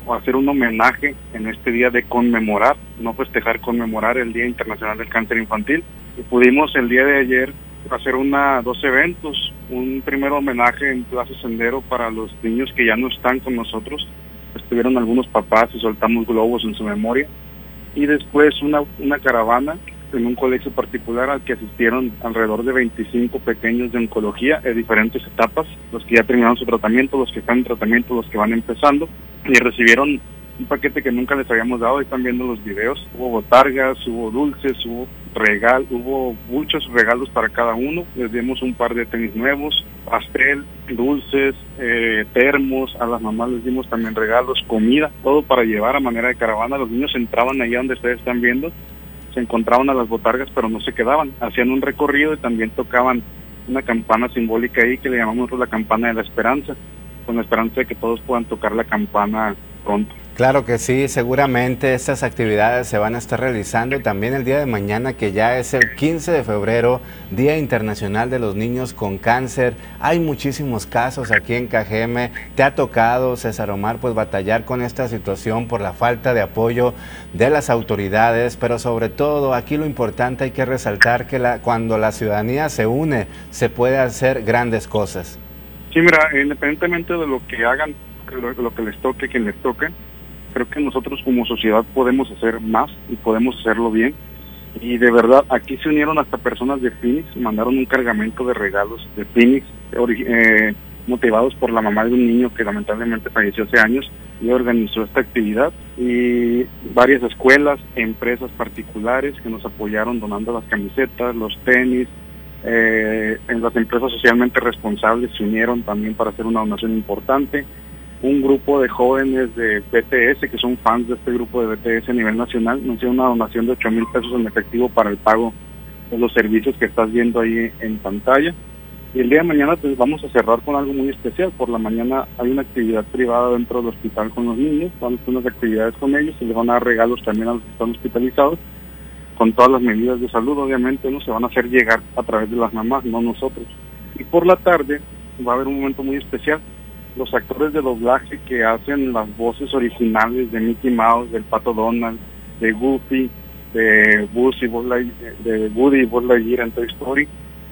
Speaker 12: hacer un homenaje en este día de conmemorar, no festejar, conmemorar el Día Internacional del Cáncer Infantil. Y pudimos el día de ayer hacer una dos eventos, un primer homenaje en Plaza Sendero para los niños que ya no están con nosotros, estuvieron algunos papás y soltamos globos en su memoria. Y después una, una caravana en un colegio particular al que asistieron alrededor de 25 pequeños de oncología en diferentes etapas, los que ya terminaron su tratamiento, los que están en tratamiento, los que van empezando, y recibieron un paquete que nunca les habíamos dado, están viendo los videos, hubo botargas, hubo dulces, hubo regal, hubo muchos regalos para cada uno, les dimos un par de tenis nuevos, pastel, dulces, eh, termos, a las mamás les dimos también regalos, comida, todo para llevar a manera de caravana, los niños entraban allá donde ustedes están viendo, se encontraban a las botargas pero no se quedaban, hacían un recorrido y también tocaban una campana simbólica ahí que le llamamos la campana de la esperanza, con la esperanza de que todos puedan tocar la campana pronto.
Speaker 1: Claro que sí, seguramente estas actividades se van a estar realizando también el día de mañana, que ya es el 15 de febrero, Día Internacional de los Niños con Cáncer. Hay muchísimos casos aquí en Cajeme. Te ha tocado, César Omar, pues batallar con esta situación por la falta de apoyo de las autoridades, pero sobre todo aquí lo importante hay que resaltar que la, cuando la ciudadanía se une, se puede hacer grandes cosas.
Speaker 12: Sí, mira, independientemente de lo que hagan, lo, lo que les toque, quien les toque, creo que nosotros como sociedad podemos hacer más y podemos hacerlo bien. Y de verdad, aquí se unieron hasta personas de Phoenix, mandaron un cargamento de regalos de Phoenix, eh, motivados por la mamá de un niño que lamentablemente falleció hace años y organizó esta actividad. Y varias escuelas, empresas particulares que nos apoyaron donando las camisetas, los tenis. Eh, en las empresas socialmente responsables se unieron también para hacer una donación importante un grupo de jóvenes de BTS, que son fans de este grupo de BTS a nivel nacional, nos hicieron una donación de 8 mil pesos en efectivo para el pago de los servicios que estás viendo ahí en pantalla. Y el día de mañana pues, vamos a cerrar con algo muy especial. Por la mañana hay una actividad privada dentro del hospital con los niños, vamos a hacer unas actividades con ellos, y les van a dar regalos también a los que están hospitalizados, con todas las medidas de salud, obviamente, no se van a hacer llegar a través de las mamás, no nosotros. Y por la tarde va a haber un momento muy especial los actores de doblaje que hacen las voces originales de Mickey Mouse, del Pato Donald, de Goofy, de Buzz y Buzz Lightyear, de Woody y Buzz Lightyear en Toy Story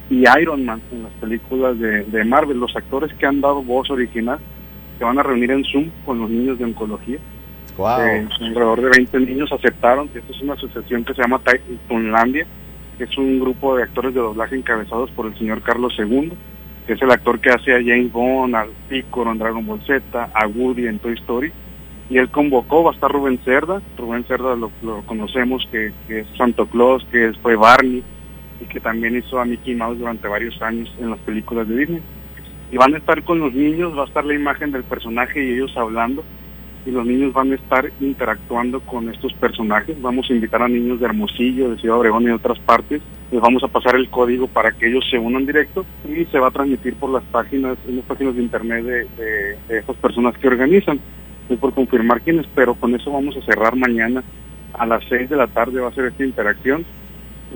Speaker 12: y Iron Man en las películas de, Marvel. Los actores que han dado voz original se van a reunir en Zoom con los niños de oncología. Eh, alrededor de 20 niños aceptaron esta es una asociación que se llama Tunlandia, que es un grupo de actores de doblaje encabezados por el señor Carlos II que es el actor que hace a James Bond, al Piccolo en Dragon Ball Z, a Woody en Toy Story. Y él convocó, va a estar Rubén Cerda, Rubén Cerda lo, conocemos, que, es Santo Claus, que fue Barney, y que también hizo a Mickey Mouse durante varios años en las películas de Disney. Y van a estar con los niños, va a estar la imagen del personaje y ellos hablando y los niños van a estar interactuando con estos personajes. Vamos a invitar a niños de Hermosillo, de Ciudad Obregón y otras partes. Les vamos a pasar el código para que ellos se unan directo y se va a transmitir por las páginas, en las páginas de internet de, de, estas personas que organizan. Es por confirmar quiénes, pero con eso vamos a cerrar mañana a las 6 de la tarde va a ser esta interacción.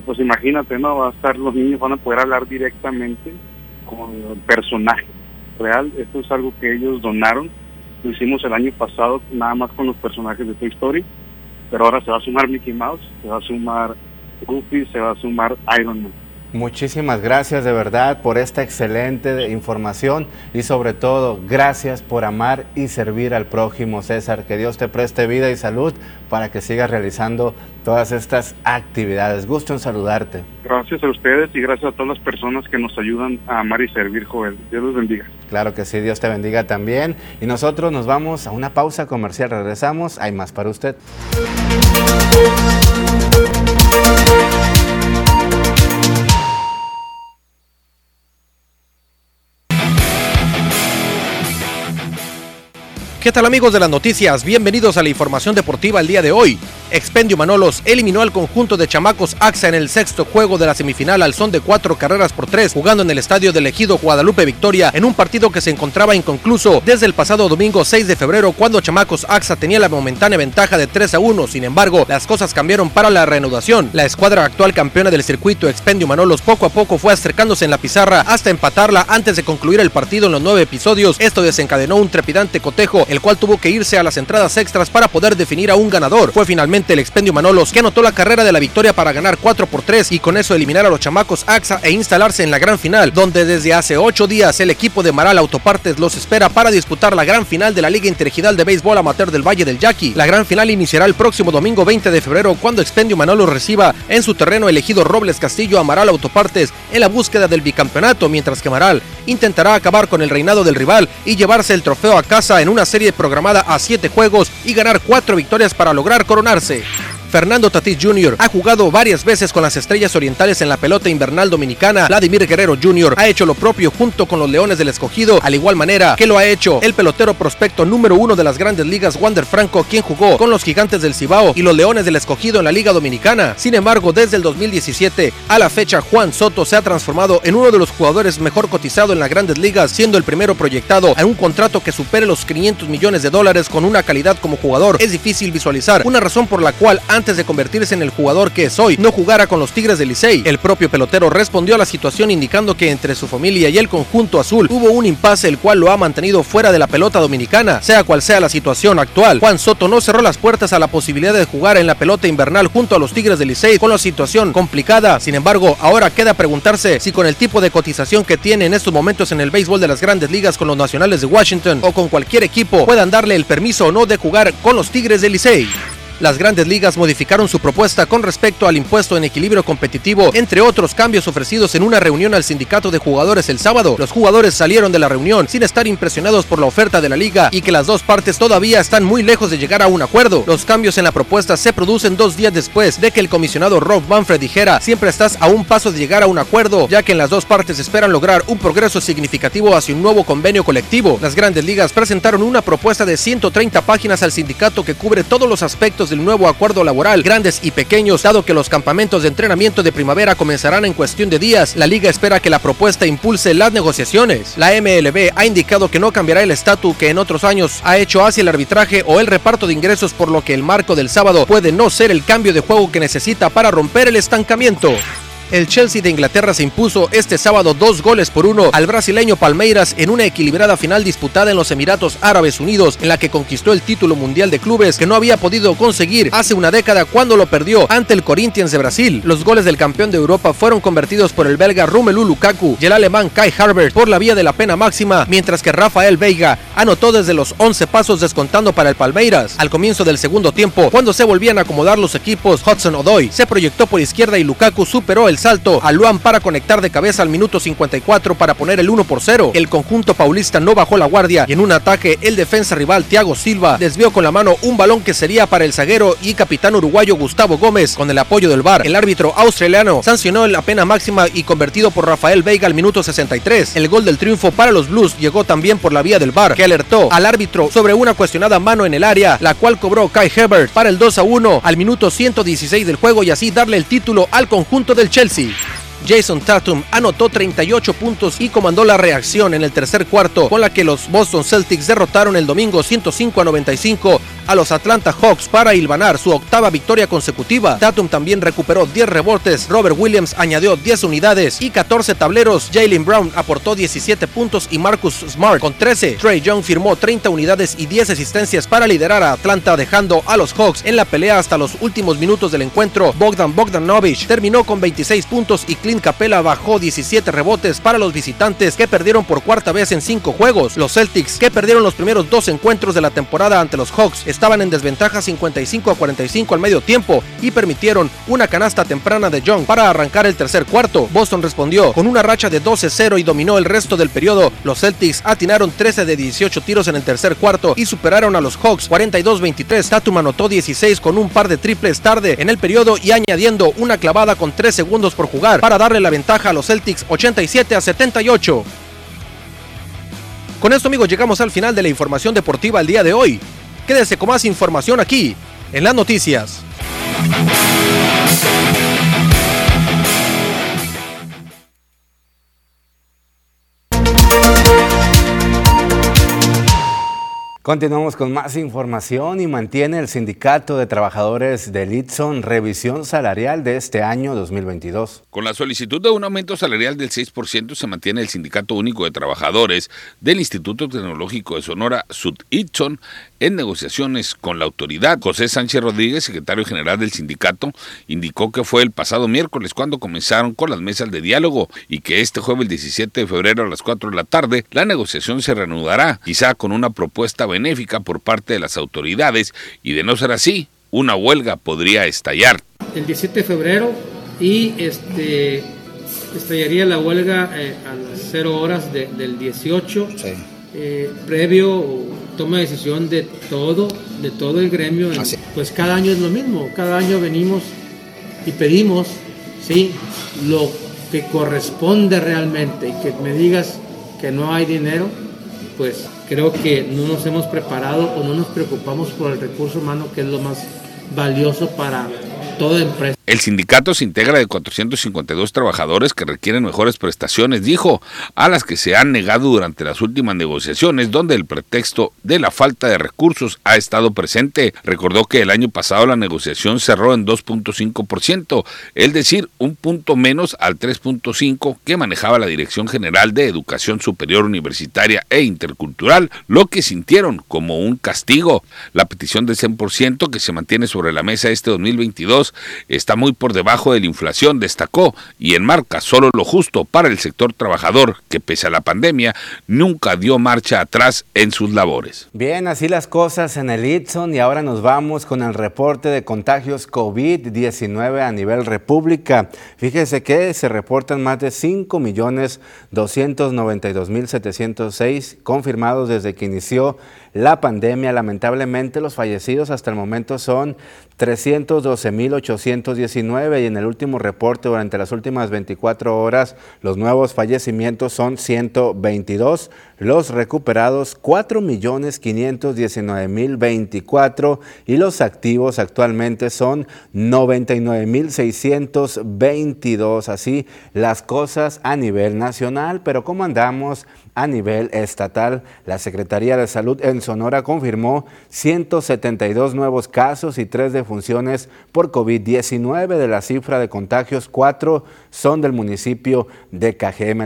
Speaker 12: pues imagínate, ¿no? Va a estar, los niños van a poder hablar directamente con el personaje real. Esto es algo que ellos donaron lo hicimos el año pasado nada más con los personajes de Toy Story, pero ahora se va a sumar Mickey Mouse, se va a sumar Goofy, se va a sumar Iron Man.
Speaker 1: Muchísimas gracias de verdad por esta excelente información y sobre todo gracias por amar y servir al prójimo César. Que Dios te preste vida y salud para que sigas realizando todas estas actividades. Gusto en saludarte.
Speaker 12: Gracias a ustedes y gracias a todas las personas que nos ayudan a amar y servir, Joel. Dios los bendiga.
Speaker 1: Claro que sí, Dios te bendiga también. Y nosotros nos vamos a una pausa comercial. Regresamos, hay más para usted.
Speaker 13: ¿Qué tal amigos de las noticias? Bienvenidos a la información deportiva el día de hoy. Expendio Manolos eliminó al conjunto de chamacos AXA en el sexto juego de la semifinal al son de cuatro carreras por tres, jugando en el estadio del Ejido Guadalupe Victoria en un partido que se encontraba inconcluso desde el pasado domingo 6 de febrero cuando chamacos AXA tenía la momentánea ventaja de 3 a 1. Sin embargo, las cosas cambiaron para la reanudación. La escuadra actual campeona del circuito Expendio Manolos poco a poco fue acercándose en la pizarra hasta empatarla antes de concluir el partido en los nueve episodios. Esto desencadenó un trepidante cotejo el cual tuvo que irse a las entradas extras para poder definir a un ganador. Fue finalmente el expendio Manolos, que anotó la carrera de la victoria para ganar 4 por 3 y con eso eliminar a los chamacos AXA e instalarse en la gran final, donde desde hace 8 días el equipo de Maral Autopartes los espera para disputar la gran final de la Liga Interregional de Béisbol Amateur del Valle del Yaqui. La gran final iniciará el próximo domingo 20 de febrero cuando Expendio Manolos reciba en su terreno elegido Robles Castillo a Maral Autopartes en la búsqueda del bicampeonato, mientras que Maral intentará acabar con el reinado del rival y llevarse el trofeo a casa en una serie programada a 7 juegos y ganar 4 victorias para lograr coronarse. Fernando Tatis Jr. ha jugado varias veces con las Estrellas Orientales en la pelota invernal dominicana. Vladimir Guerrero Jr. ha hecho lo propio junto con los Leones del Escogido, al igual manera que lo ha hecho el pelotero prospecto número uno de las grandes ligas, Wander Franco, quien jugó con los Gigantes del Cibao y los Leones del Escogido en la Liga Dominicana. Sin embargo, desde el 2017 a la fecha, Juan Soto se ha transformado en uno de los jugadores mejor cotizado en las grandes ligas, siendo el primero proyectado a un contrato que supere los 500 millones de dólares con una calidad como jugador. Es difícil visualizar una razón por la cual antes antes de convertirse en el jugador que es hoy, no jugara con los Tigres de Licey. El propio pelotero respondió a la situación indicando que entre su familia y el conjunto azul hubo un impasse el cual lo ha mantenido fuera de la pelota dominicana, sea cual sea la situación actual. Juan Soto no cerró las puertas a la posibilidad de jugar en la pelota invernal junto a los Tigres de Licey con la situación complicada. Sin embargo, ahora queda preguntarse si con el tipo de cotización que tiene en estos momentos en el béisbol de las grandes ligas con los nacionales de Washington o con cualquier equipo puedan darle el permiso o no de jugar con los Tigres de Licey. Las grandes ligas modificaron su propuesta con respecto al impuesto en equilibrio competitivo, entre otros cambios ofrecidos en una reunión al sindicato de jugadores el sábado. Los jugadores salieron de la reunión sin estar impresionados por la oferta de la liga y que las dos partes todavía están muy lejos de llegar a un acuerdo. Los cambios en la propuesta se producen dos días después de que el comisionado Rob Manfred dijera siempre estás a un paso de llegar a un acuerdo, ya que en las dos partes esperan lograr un progreso significativo hacia un nuevo convenio colectivo. Las grandes ligas presentaron una propuesta de 130 páginas al sindicato que cubre todos los aspectos del nuevo acuerdo laboral, grandes y pequeños, dado que los campamentos de entrenamiento de primavera comenzarán en cuestión de días. La liga espera que la propuesta impulse las negociaciones. La MLB ha indicado que no cambiará el estatus que en otros años ha hecho hacia el arbitraje o el reparto de ingresos, por lo que el marco del sábado puede no ser el cambio de juego que necesita para romper el estancamiento. El Chelsea de Inglaterra se impuso este sábado dos goles por uno al brasileño Palmeiras en una equilibrada final disputada en los Emiratos Árabes Unidos, en la que conquistó el título mundial de clubes que no había podido conseguir hace una década cuando lo perdió ante el Corinthians de Brasil. Los goles del campeón de Europa fueron convertidos por el belga Romelu Lukaku y el alemán Kai Havertz por la vía de la pena máxima, mientras que Rafael Veiga anotó desde los 11 pasos descontando para el Palmeiras. Al comienzo del segundo tiempo, cuando se volvían a acomodar los equipos, Hudson Odoy se proyectó por izquierda y Lukaku superó el salto a Luan para conectar de cabeza al minuto 54 para poner el 1 por 0. El conjunto paulista no bajó la guardia y en un ataque el defensa rival Thiago Silva desvió con la mano un balón que sería para el zaguero y capitán uruguayo Gustavo Gómez con el apoyo del VAR. El árbitro australiano sancionó la pena máxima y convertido por Rafael Veiga al minuto 63. El gol del triunfo para los Blues llegó también por la vía del VAR que alertó al árbitro sobre una cuestionada mano en el área, la cual cobró Kai Hebert para el 2 a 1 al minuto 116 del juego y así darle el título al conjunto del Chelsea. See. Jason Tatum anotó 38 puntos y comandó la reacción en el tercer cuarto con la que los Boston Celtics derrotaron el domingo 105 a 95 a los Atlanta Hawks para hilvanar su octava victoria consecutiva. Tatum también recuperó 10 rebotes, Robert Williams añadió 10 unidades y 14 tableros. Jalen Brown aportó 17 puntos y Marcus Smart con 13. Trey Young firmó 30 unidades y 10 asistencias para liderar a Atlanta dejando a los Hawks en la pelea hasta los últimos minutos del encuentro. Bogdan Bogdanovich terminó con 26 puntos y Clint Capella bajó 17 rebotes para los visitantes que perdieron por cuarta vez en 5 juegos. Los Celtics que perdieron los primeros dos encuentros de la temporada ante los Hawks estaban en desventaja 55 a 45 al medio tiempo y permitieron una canasta temprana de Young para arrancar el tercer cuarto. Boston respondió con una racha de 12-0 y dominó el resto del periodo. Los Celtics atinaron 13 de 18 tiros en el tercer cuarto y superaron a los Hawks 42-23. Tatum anotó 16 con un par de triples tarde en el periodo y añadiendo una clavada con 3 segundos por jugar para darle la ventaja a los Celtics 87 a 78. Con esto amigos llegamos al final de la información deportiva el día de hoy. Quédese con más información aquí, en las noticias.
Speaker 1: Continuamos con más información y mantiene el Sindicato de Trabajadores de Litson revisión salarial de este año 2022.
Speaker 2: Con la solicitud de un aumento salarial del 6% se mantiene el Sindicato Único de Trabajadores del Instituto Tecnológico de Sonora, Sud Itson, en negociaciones con la autoridad. José Sánchez Rodríguez, secretario general del sindicato, indicó que fue el pasado miércoles cuando comenzaron con las mesas de diálogo y que este jueves 17 de febrero a las 4 de la tarde la negociación se reanudará, quizá con una propuesta benéfica por parte de las autoridades y de no ser así, una huelga podría estallar.
Speaker 14: El 17 de febrero y este estallaría la huelga eh, a las 0 horas del 18, eh, previo toma decisión de todo, de todo el gremio. Pues cada año es lo mismo, cada año venimos y pedimos, sí, lo que corresponde realmente y que me digas que no hay dinero, pues creo que no nos hemos preparado o no nos preocupamos por el recurso humano que es lo más valioso para toda empresa.
Speaker 2: El sindicato se integra de 452 trabajadores que requieren mejores prestaciones, dijo, a las que se han negado durante las últimas negociaciones, donde el pretexto de la falta de recursos ha estado presente. Recordó que el año pasado la negociación cerró en 2.5%, es decir, un punto menos al 3.5% que manejaba la Dirección General de Educación Superior Universitaria e Intercultural, lo que sintieron como un castigo. La petición del 100% que se mantiene sobre la mesa este 2022 está muy por debajo de la inflación, destacó, y enmarca solo lo justo para el sector trabajador, que pese a la pandemia, nunca dio marcha atrás en sus labores.
Speaker 1: Bien, así las cosas en el Itson y ahora nos vamos con el reporte de contagios COVID-19 a nivel república. Fíjese que se reportan más de 5.292.706 confirmados desde que inició la pandemia. Lamentablemente los fallecidos hasta el momento son 312.819 y en el último reporte durante las últimas 24 horas los nuevos fallecimientos son 122, los recuperados 4.519.024 y los activos actualmente son 99.622. Así las cosas a nivel nacional, pero ¿cómo andamos? A nivel estatal. La Secretaría de Salud en Sonora confirmó 172 nuevos casos y tres defunciones por COVID-19. De la cifra de contagios, cuatro son del municipio de Cajeme.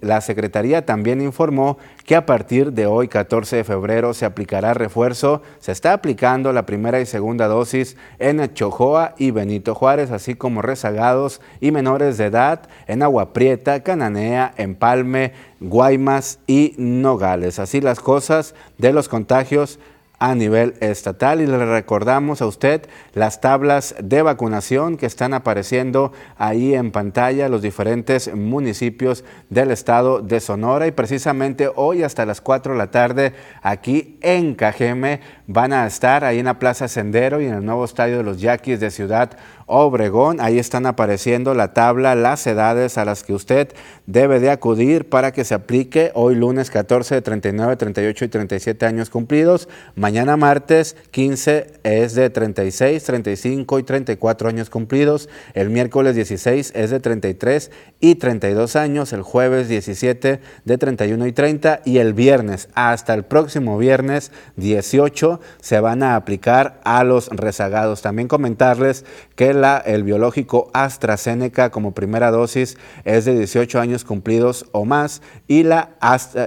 Speaker 1: La, Secretaría también informó que a partir de hoy, 14 de febrero, se aplicará refuerzo. Se está aplicando la primera y segunda dosis en Chojoa y Benito Juárez, así como rezagados y menores de edad en Agua Prieta, Cananea, Empalme, Guaymas y Nogales. Así las cosas de los contagios a nivel estatal y le recordamos a usted las tablas de vacunación que están apareciendo ahí en pantalla los diferentes municipios del estado de Sonora y precisamente hoy hasta las 4 de la tarde aquí en Cajeme van a estar ahí en la Plaza Sendero y en el nuevo estadio de los Yaquis de Ciudad Obregón. Ahí están apareciendo la tabla, las edades a las que usted debe de acudir para que se aplique hoy lunes 14 de 39, 38 y 37 años cumplidos. Mañana martes 15 es de 36, 35 y 34 años cumplidos. El miércoles 16 es de 33 y 32 años. El jueves 17 de 31 y 30 y el viernes hasta el próximo viernes 18 se van a aplicar a los rezagados. También comentarles que el biológico AstraZeneca como primera dosis es de 18 años cumplidos o más y la,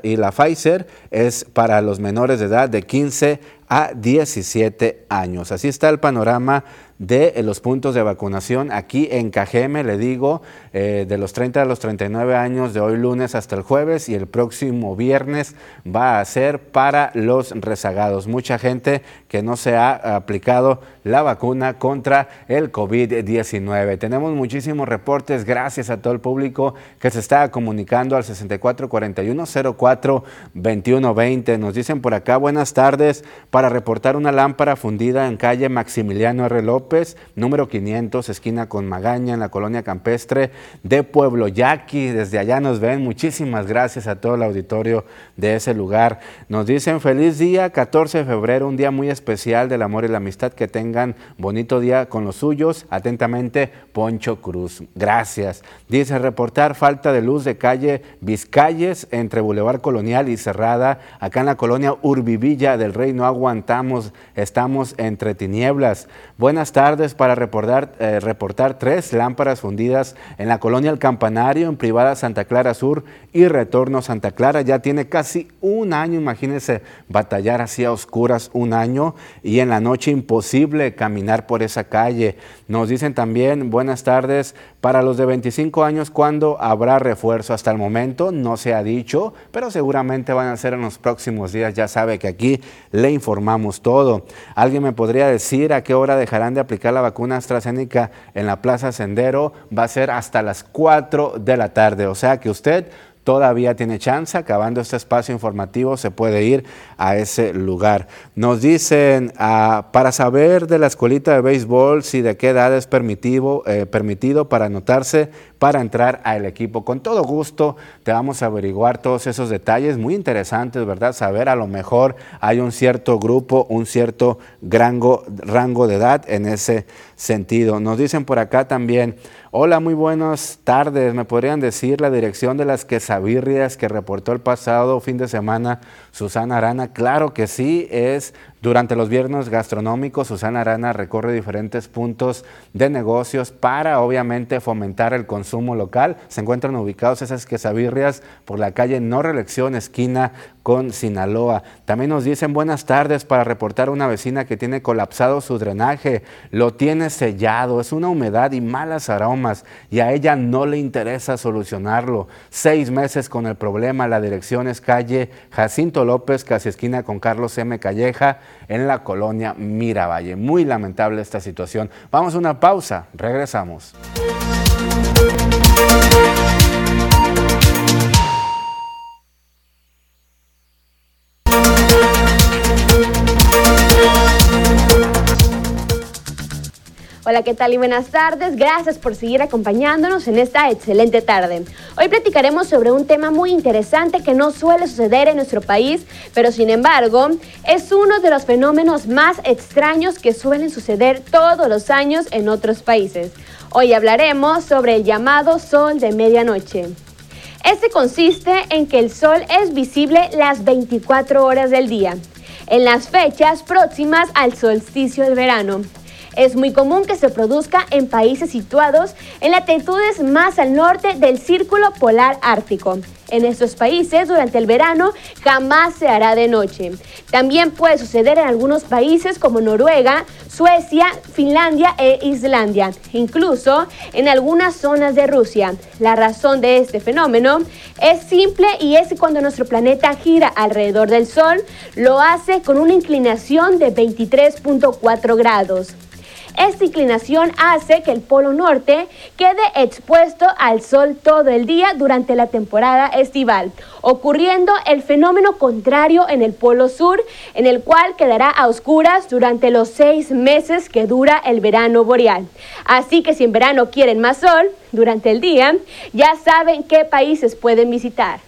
Speaker 1: y la Pfizer es para los menores de edad de 15 a 17 años. Así está el panorama de los puntos de vacunación aquí en Cajeme, le digo, eh, de los 30 a los 39 años de hoy lunes hasta el jueves y el próximo viernes va a ser para los rezagados. Mucha gente que no se ha aplicado la vacuna contra el COVID-19. Tenemos muchísimos reportes, gracias a todo el público que se está comunicando al 6441-04-2120. Nos dicen por acá, buenas tardes, para reportar una lámpara fundida en calle Maximiliano R. López Número 500, esquina con Magaña, en la colonia campestre de Pueblo Yaqui. Desde allá nos ven. Muchísimas gracias a todo el auditorio de ese lugar. Nos dicen feliz día, 14 de febrero, un día muy especial del amor y la amistad. Que tengan bonito día con los suyos. Atentamente, Poncho Cruz. Gracias. Dice reportar falta de luz de calle Vizcayes entre Boulevard Colonial y Cerrada. Acá en la colonia Urbivilla del Rey no aguantamos, estamos entre tinieblas. Buenas tardes para reportar, eh, reportar tres lámparas fundidas en la colonia El Campanario, en privada Santa Clara Sur y retorno Santa Clara. Ya tiene casi un año, imagínense, batallar así a oscuras un año y en la noche imposible caminar por esa calle. Nos dicen también, buenas tardes, para los de 25 años, ¿cuándo habrá refuerzo? Hasta el momento no se ha dicho, pero seguramente van a ser en los próximos días. Ya sabe que aquí le informamos todo. ¿Alguien me podría decir a qué hora dejarán de aplicar la vacuna AstraZeneca en la Plaza Sendero? Va a ser hasta las 4 de la tarde, o sea que usted todavía tiene chance, acabando este espacio informativo se puede ir a ese lugar. Nos dicen, ah, para saber de la escuelita de béisbol, si de qué edad es permitido, eh, permitido para anotarse para entrar al equipo. Con todo gusto te vamos a averiguar todos esos detalles, muy interesantes, ¿verdad? Saber a lo mejor hay un cierto grupo, un cierto rango, de edad en ese sentido. Nos dicen por acá también, hola, muy buenas tardes, ¿me podrían decir la dirección de las quesabirrias que reportó el pasado fin de semana Susana Arana? Claro que sí, es durante los viernes gastronómicos, Susana Arana recorre diferentes puntos de negocios para obviamente fomentar el consumo local. Se encuentran ubicados esas quesabirrias por la calle No Reelección, esquina con Sinaloa. También nos dicen buenas tardes para reportar una vecina que tiene colapsado su drenaje, lo tiene sellado, es una humedad y malas aromas y a ella no le interesa solucionarlo. Seis meses con el problema, la dirección es calle Jacinto López, casi esquina con Carlos M. Calleja, en la colonia Miravalle. Muy lamentable esta situación. Vamos a una pausa, regresamos.
Speaker 8: Hola, ¿qué tal y buenas tardes? Gracias por seguir acompañándonos en esta excelente tarde. Hoy platicaremos sobre un tema muy interesante que no suele suceder en nuestro país, pero sin embargo es uno de los fenómenos más extraños que suelen suceder todos los años en otros países. Hoy hablaremos sobre el llamado sol de medianoche. Este consiste en que el sol es visible las 24 horas del día, en las fechas próximas al solsticio del verano. Es muy común que se produzca en países situados en latitudes más al norte del círculo polar ártico. En estos países, durante el verano, jamás se hará de noche. También puede suceder en algunos países como Noruega, Suecia, Finlandia e Islandia, incluso en algunas zonas de Rusia. La razón de este fenómeno es simple y es cuando nuestro planeta gira alrededor del Sol, lo hace con una inclinación de 23.4 grados. Esta inclinación hace que el polo norte quede expuesto al sol todo el día durante la temporada estival, ocurriendo el fenómeno contrario en el polo sur, en el cual quedará a oscuras durante los seis meses que dura el verano boreal. Así que si en verano quieren más sol durante el día, ya saben qué países pueden visitar.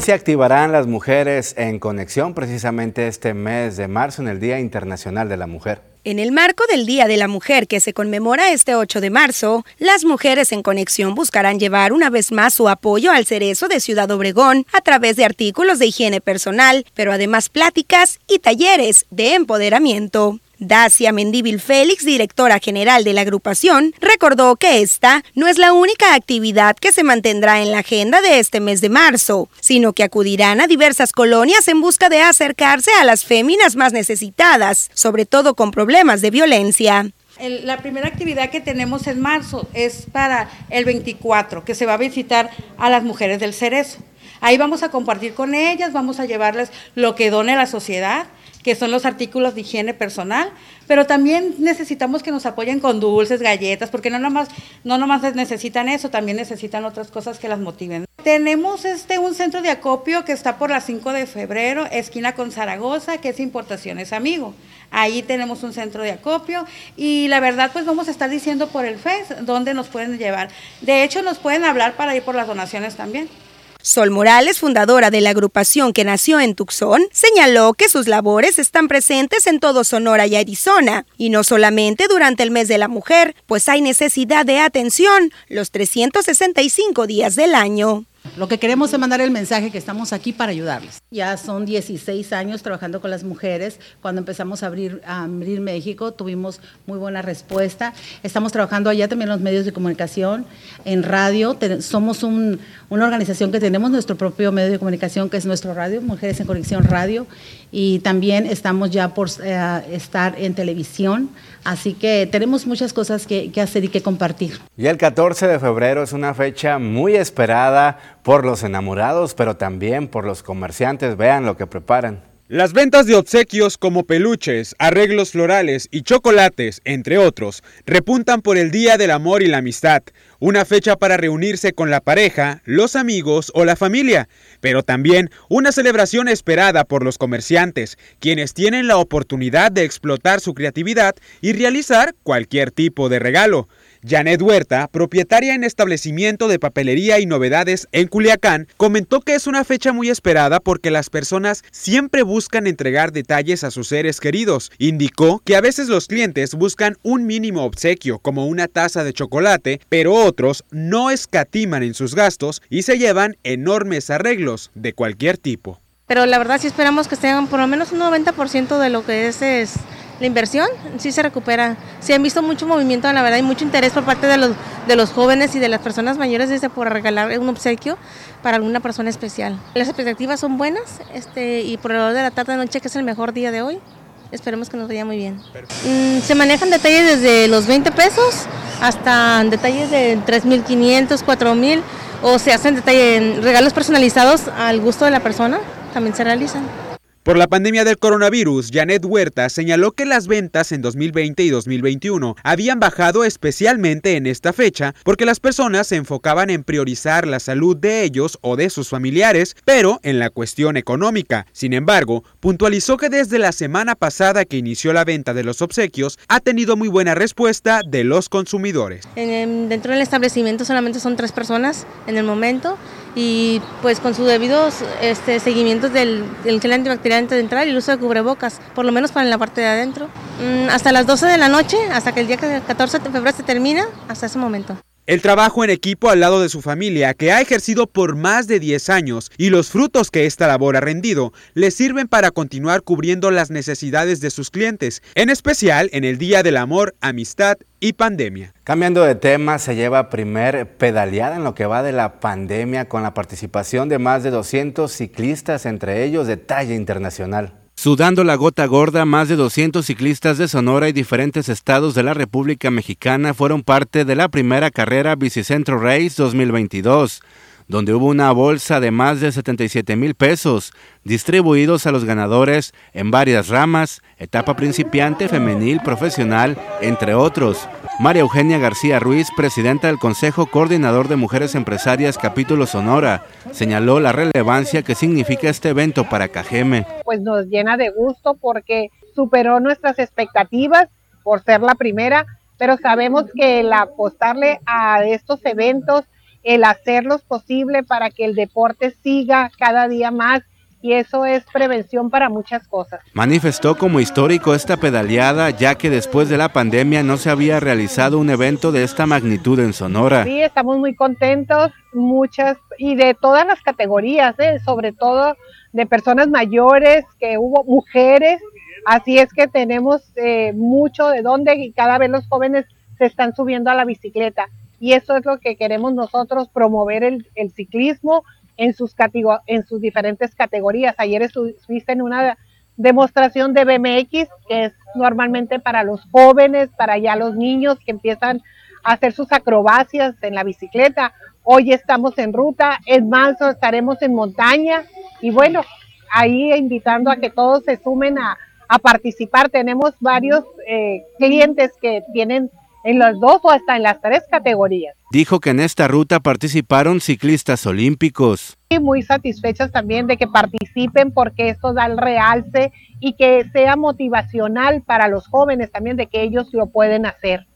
Speaker 1: Se activarán las mujeres en conexión precisamente este mes de marzo en el Día Internacional de la Mujer.
Speaker 15: En el marco del Día de la Mujer que se conmemora este 8 de marzo, las mujeres en conexión buscarán llevar una vez más su apoyo al cerezo de Ciudad Obregón a través de artículos de higiene personal, pero además pláticas y talleres de empoderamiento. Dacia Mendíbil Félix, directora general de la agrupación, recordó que esta no es la única actividad que se mantendrá en la agenda de este mes de marzo, sino que acudirán a diversas colonias en busca de acercarse a las féminas más necesitadas, sobre todo con problemas de violencia.
Speaker 16: la primera actividad que tenemos en marzo es para el 24, que se va a visitar a las mujeres del Cerezo. Ahí vamos a compartir con ellas, vamos a llevarles lo que done la sociedad que son los artículos de higiene personal, pero también necesitamos que nos apoyen con dulces, galletas, porque no nomás, no nomás necesitan eso, también necesitan otras cosas que las motiven. Tenemos este un centro de acopio que está por la 5 de febrero, esquina con Zaragoza, que es Importaciones Amigo. Ahí tenemos un centro de acopio y la verdad pues vamos a estar diciendo por el FES dónde nos pueden llevar. De hecho nos pueden hablar para ir por las donaciones también.
Speaker 15: Sol Morales, fundadora de la agrupación que nació en Tucson, señaló que sus labores están presentes en todo Sonora y Arizona, y no solamente durante el mes de la mujer, pues hay necesidad de atención los 365 días del año.
Speaker 17: Lo que queremos es mandar el mensaje que estamos aquí para ayudarles. Ya son 16 años trabajando con las mujeres. Cuando empezamos a abrir, a abrir México tuvimos muy buena respuesta. Estamos trabajando allá también en los medios de comunicación, en radio. somos una organización que tenemos nuestro propio medio de comunicación, que es nuestro radio, Mujeres en Conexión Radio. Y también estamos ya por eh, estar en televisión. Así que tenemos muchas cosas que, que hacer y que compartir.
Speaker 1: Y el 14 de febrero es una fecha muy esperada por los enamorados, pero también por los comerciantes. Vean lo que preparan.
Speaker 18: Las ventas de obsequios como peluches, arreglos florales y chocolates, entre otros, repuntan por el Día del Amor y la Amistad, una fecha para reunirse con la pareja, los amigos o la familia, pero también una celebración esperada por los comerciantes, quienes tienen la oportunidad de explotar su creatividad y realizar cualquier tipo de regalo. Janet Huerta, propietaria en establecimiento de papelería y novedades en Culiacán, comentó que es una fecha muy esperada porque las personas siempre buscan entregar detalles a sus seres queridos. Indicó que a veces los clientes buscan un mínimo obsequio, como una taza de chocolate, pero otros no escatiman en sus gastos y se llevan enormes arreglos de cualquier tipo.
Speaker 19: Pero la verdad sí esperamos que estén por lo menos un 90% de lo que es la inversión sí se recupera. Sí han visto mucho movimiento, la verdad, y mucho interés por parte de los, jóvenes y de las personas mayores desde por regalar un obsequio para alguna persona especial. Las expectativas son buenas este, y por el lado de la tarde de noche, que es el mejor día de hoy, esperemos que nos vaya muy bien. Mm, se manejan detalles desde los 20 pesos hasta detalles de 3.500, 4.000 o se hacen detalles, regalos personalizados al gusto de la persona, también se realizan.
Speaker 18: Por la pandemia del coronavirus, Janet Huerta señaló que las ventas en 2020 y 2021 habían bajado especialmente en esta fecha porque las personas se enfocaban en priorizar la salud de ellos o de sus familiares, pero en la cuestión económica. Sin embargo, puntualizó que desde la semana pasada que inició la venta de los obsequios ha tenido muy buena respuesta de los consumidores.
Speaker 19: dentro del establecimiento solamente son tres personas en el momento y pues con sus debidos este, seguimientos del, del antibacterial antes y el uso de cubrebocas, por lo menos para la parte de adentro. Mm, hasta las 12 de la noche, hasta que el día 14 de febrero se termina, hasta ese momento.
Speaker 18: El trabajo en equipo al lado de su familia, que ha ejercido por más de 10 años, y los frutos que esta labor ha rendido, le sirven para continuar cubriendo las necesidades de sus clientes, en especial en el Día del Amor, Amistad y Pandemia.
Speaker 1: Cambiando de tema, se lleva primer pedaleada en lo que va de la pandemia con la participación de más de 200 ciclistas, entre ellos de talla internacional. Sudando la gota gorda, más de 200 ciclistas de Sonora y diferentes estados de la República Mexicana fueron parte de la primera carrera Bicicentro Race 2022 donde hubo una bolsa de más de 77 mil pesos distribuidos a los ganadores en varias ramas, etapa principiante, femenil, profesional, entre otros. María Eugenia García Ruiz, presidenta del Consejo Coordinador de Mujeres Empresarias Capítulo Sonora, señaló la relevancia que significa este evento para Cajeme.
Speaker 20: Pues nos llena de gusto porque superó nuestras expectativas por ser la primera, pero sabemos que el apostarle a estos eventos el hacerlos posible para que el deporte siga cada día más y eso es prevención para muchas cosas.
Speaker 1: Manifestó como histórico esta pedaleada ya que después de la pandemia no se había realizado un evento de esta magnitud en Sonora.
Speaker 20: Sí, estamos muy contentos, muchas y de todas las categorías, ¿eh? sobre todo de personas mayores, que hubo mujeres, así es que tenemos eh, mucho de dónde y cada vez los jóvenes se están subiendo a la bicicleta y eso es lo que queremos nosotros, promover el, ciclismo en sus, en sus diferentes categorías. Ayer estuviste en una demostración de BMX, que es normalmente para los jóvenes, para ya los niños que empiezan a hacer sus acrobacias en la bicicleta. Hoy estamos en ruta, en marzo estaremos en montaña y bueno, ahí invitando a que todos se sumen a, participar. Tenemos varios eh, clientes que tienen en las dos o hasta en las tres categorías.
Speaker 1: Dijo que en esta ruta participaron ciclistas olímpicos.
Speaker 20: Y muy satisfechas también de que participen porque esto da el realce y que sea motivacional para los jóvenes también de que ellos lo pueden hacer.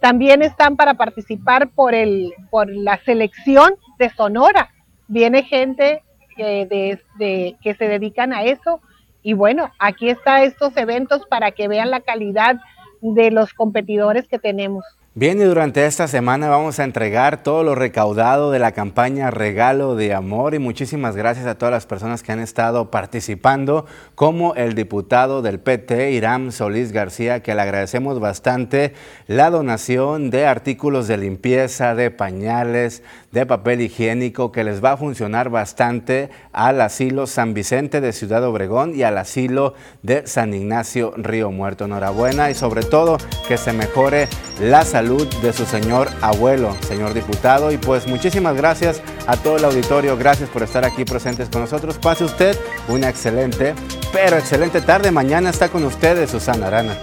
Speaker 20: También están para participar por, el, por la selección de Sonora. Viene gente de, de, que se dedican a eso y bueno, aquí están estos eventos para que vean la calidad de los competidores que tenemos.
Speaker 1: Bien, y durante esta semana vamos a entregar todo lo recaudado de la campaña Regalo de Amor y muchísimas gracias a todas las personas que han estado participando, como el diputado del PT, Irán Solís García, que le agradecemos bastante la donación de artículos de limpieza, de pañales, de papel higiénico, que les va a funcionar bastante al asilo San Vicente de Ciudad Obregón y al asilo de San Ignacio Río Muerto. Enhorabuena y sobre todo que se mejore la salud de su señor abuelo, señor diputado. Y pues muchísimas gracias a todo el auditorio, gracias por estar aquí presentes con nosotros. Pase usted una excelente, pero excelente tarde. Mañana está con ustedes Susana Arana.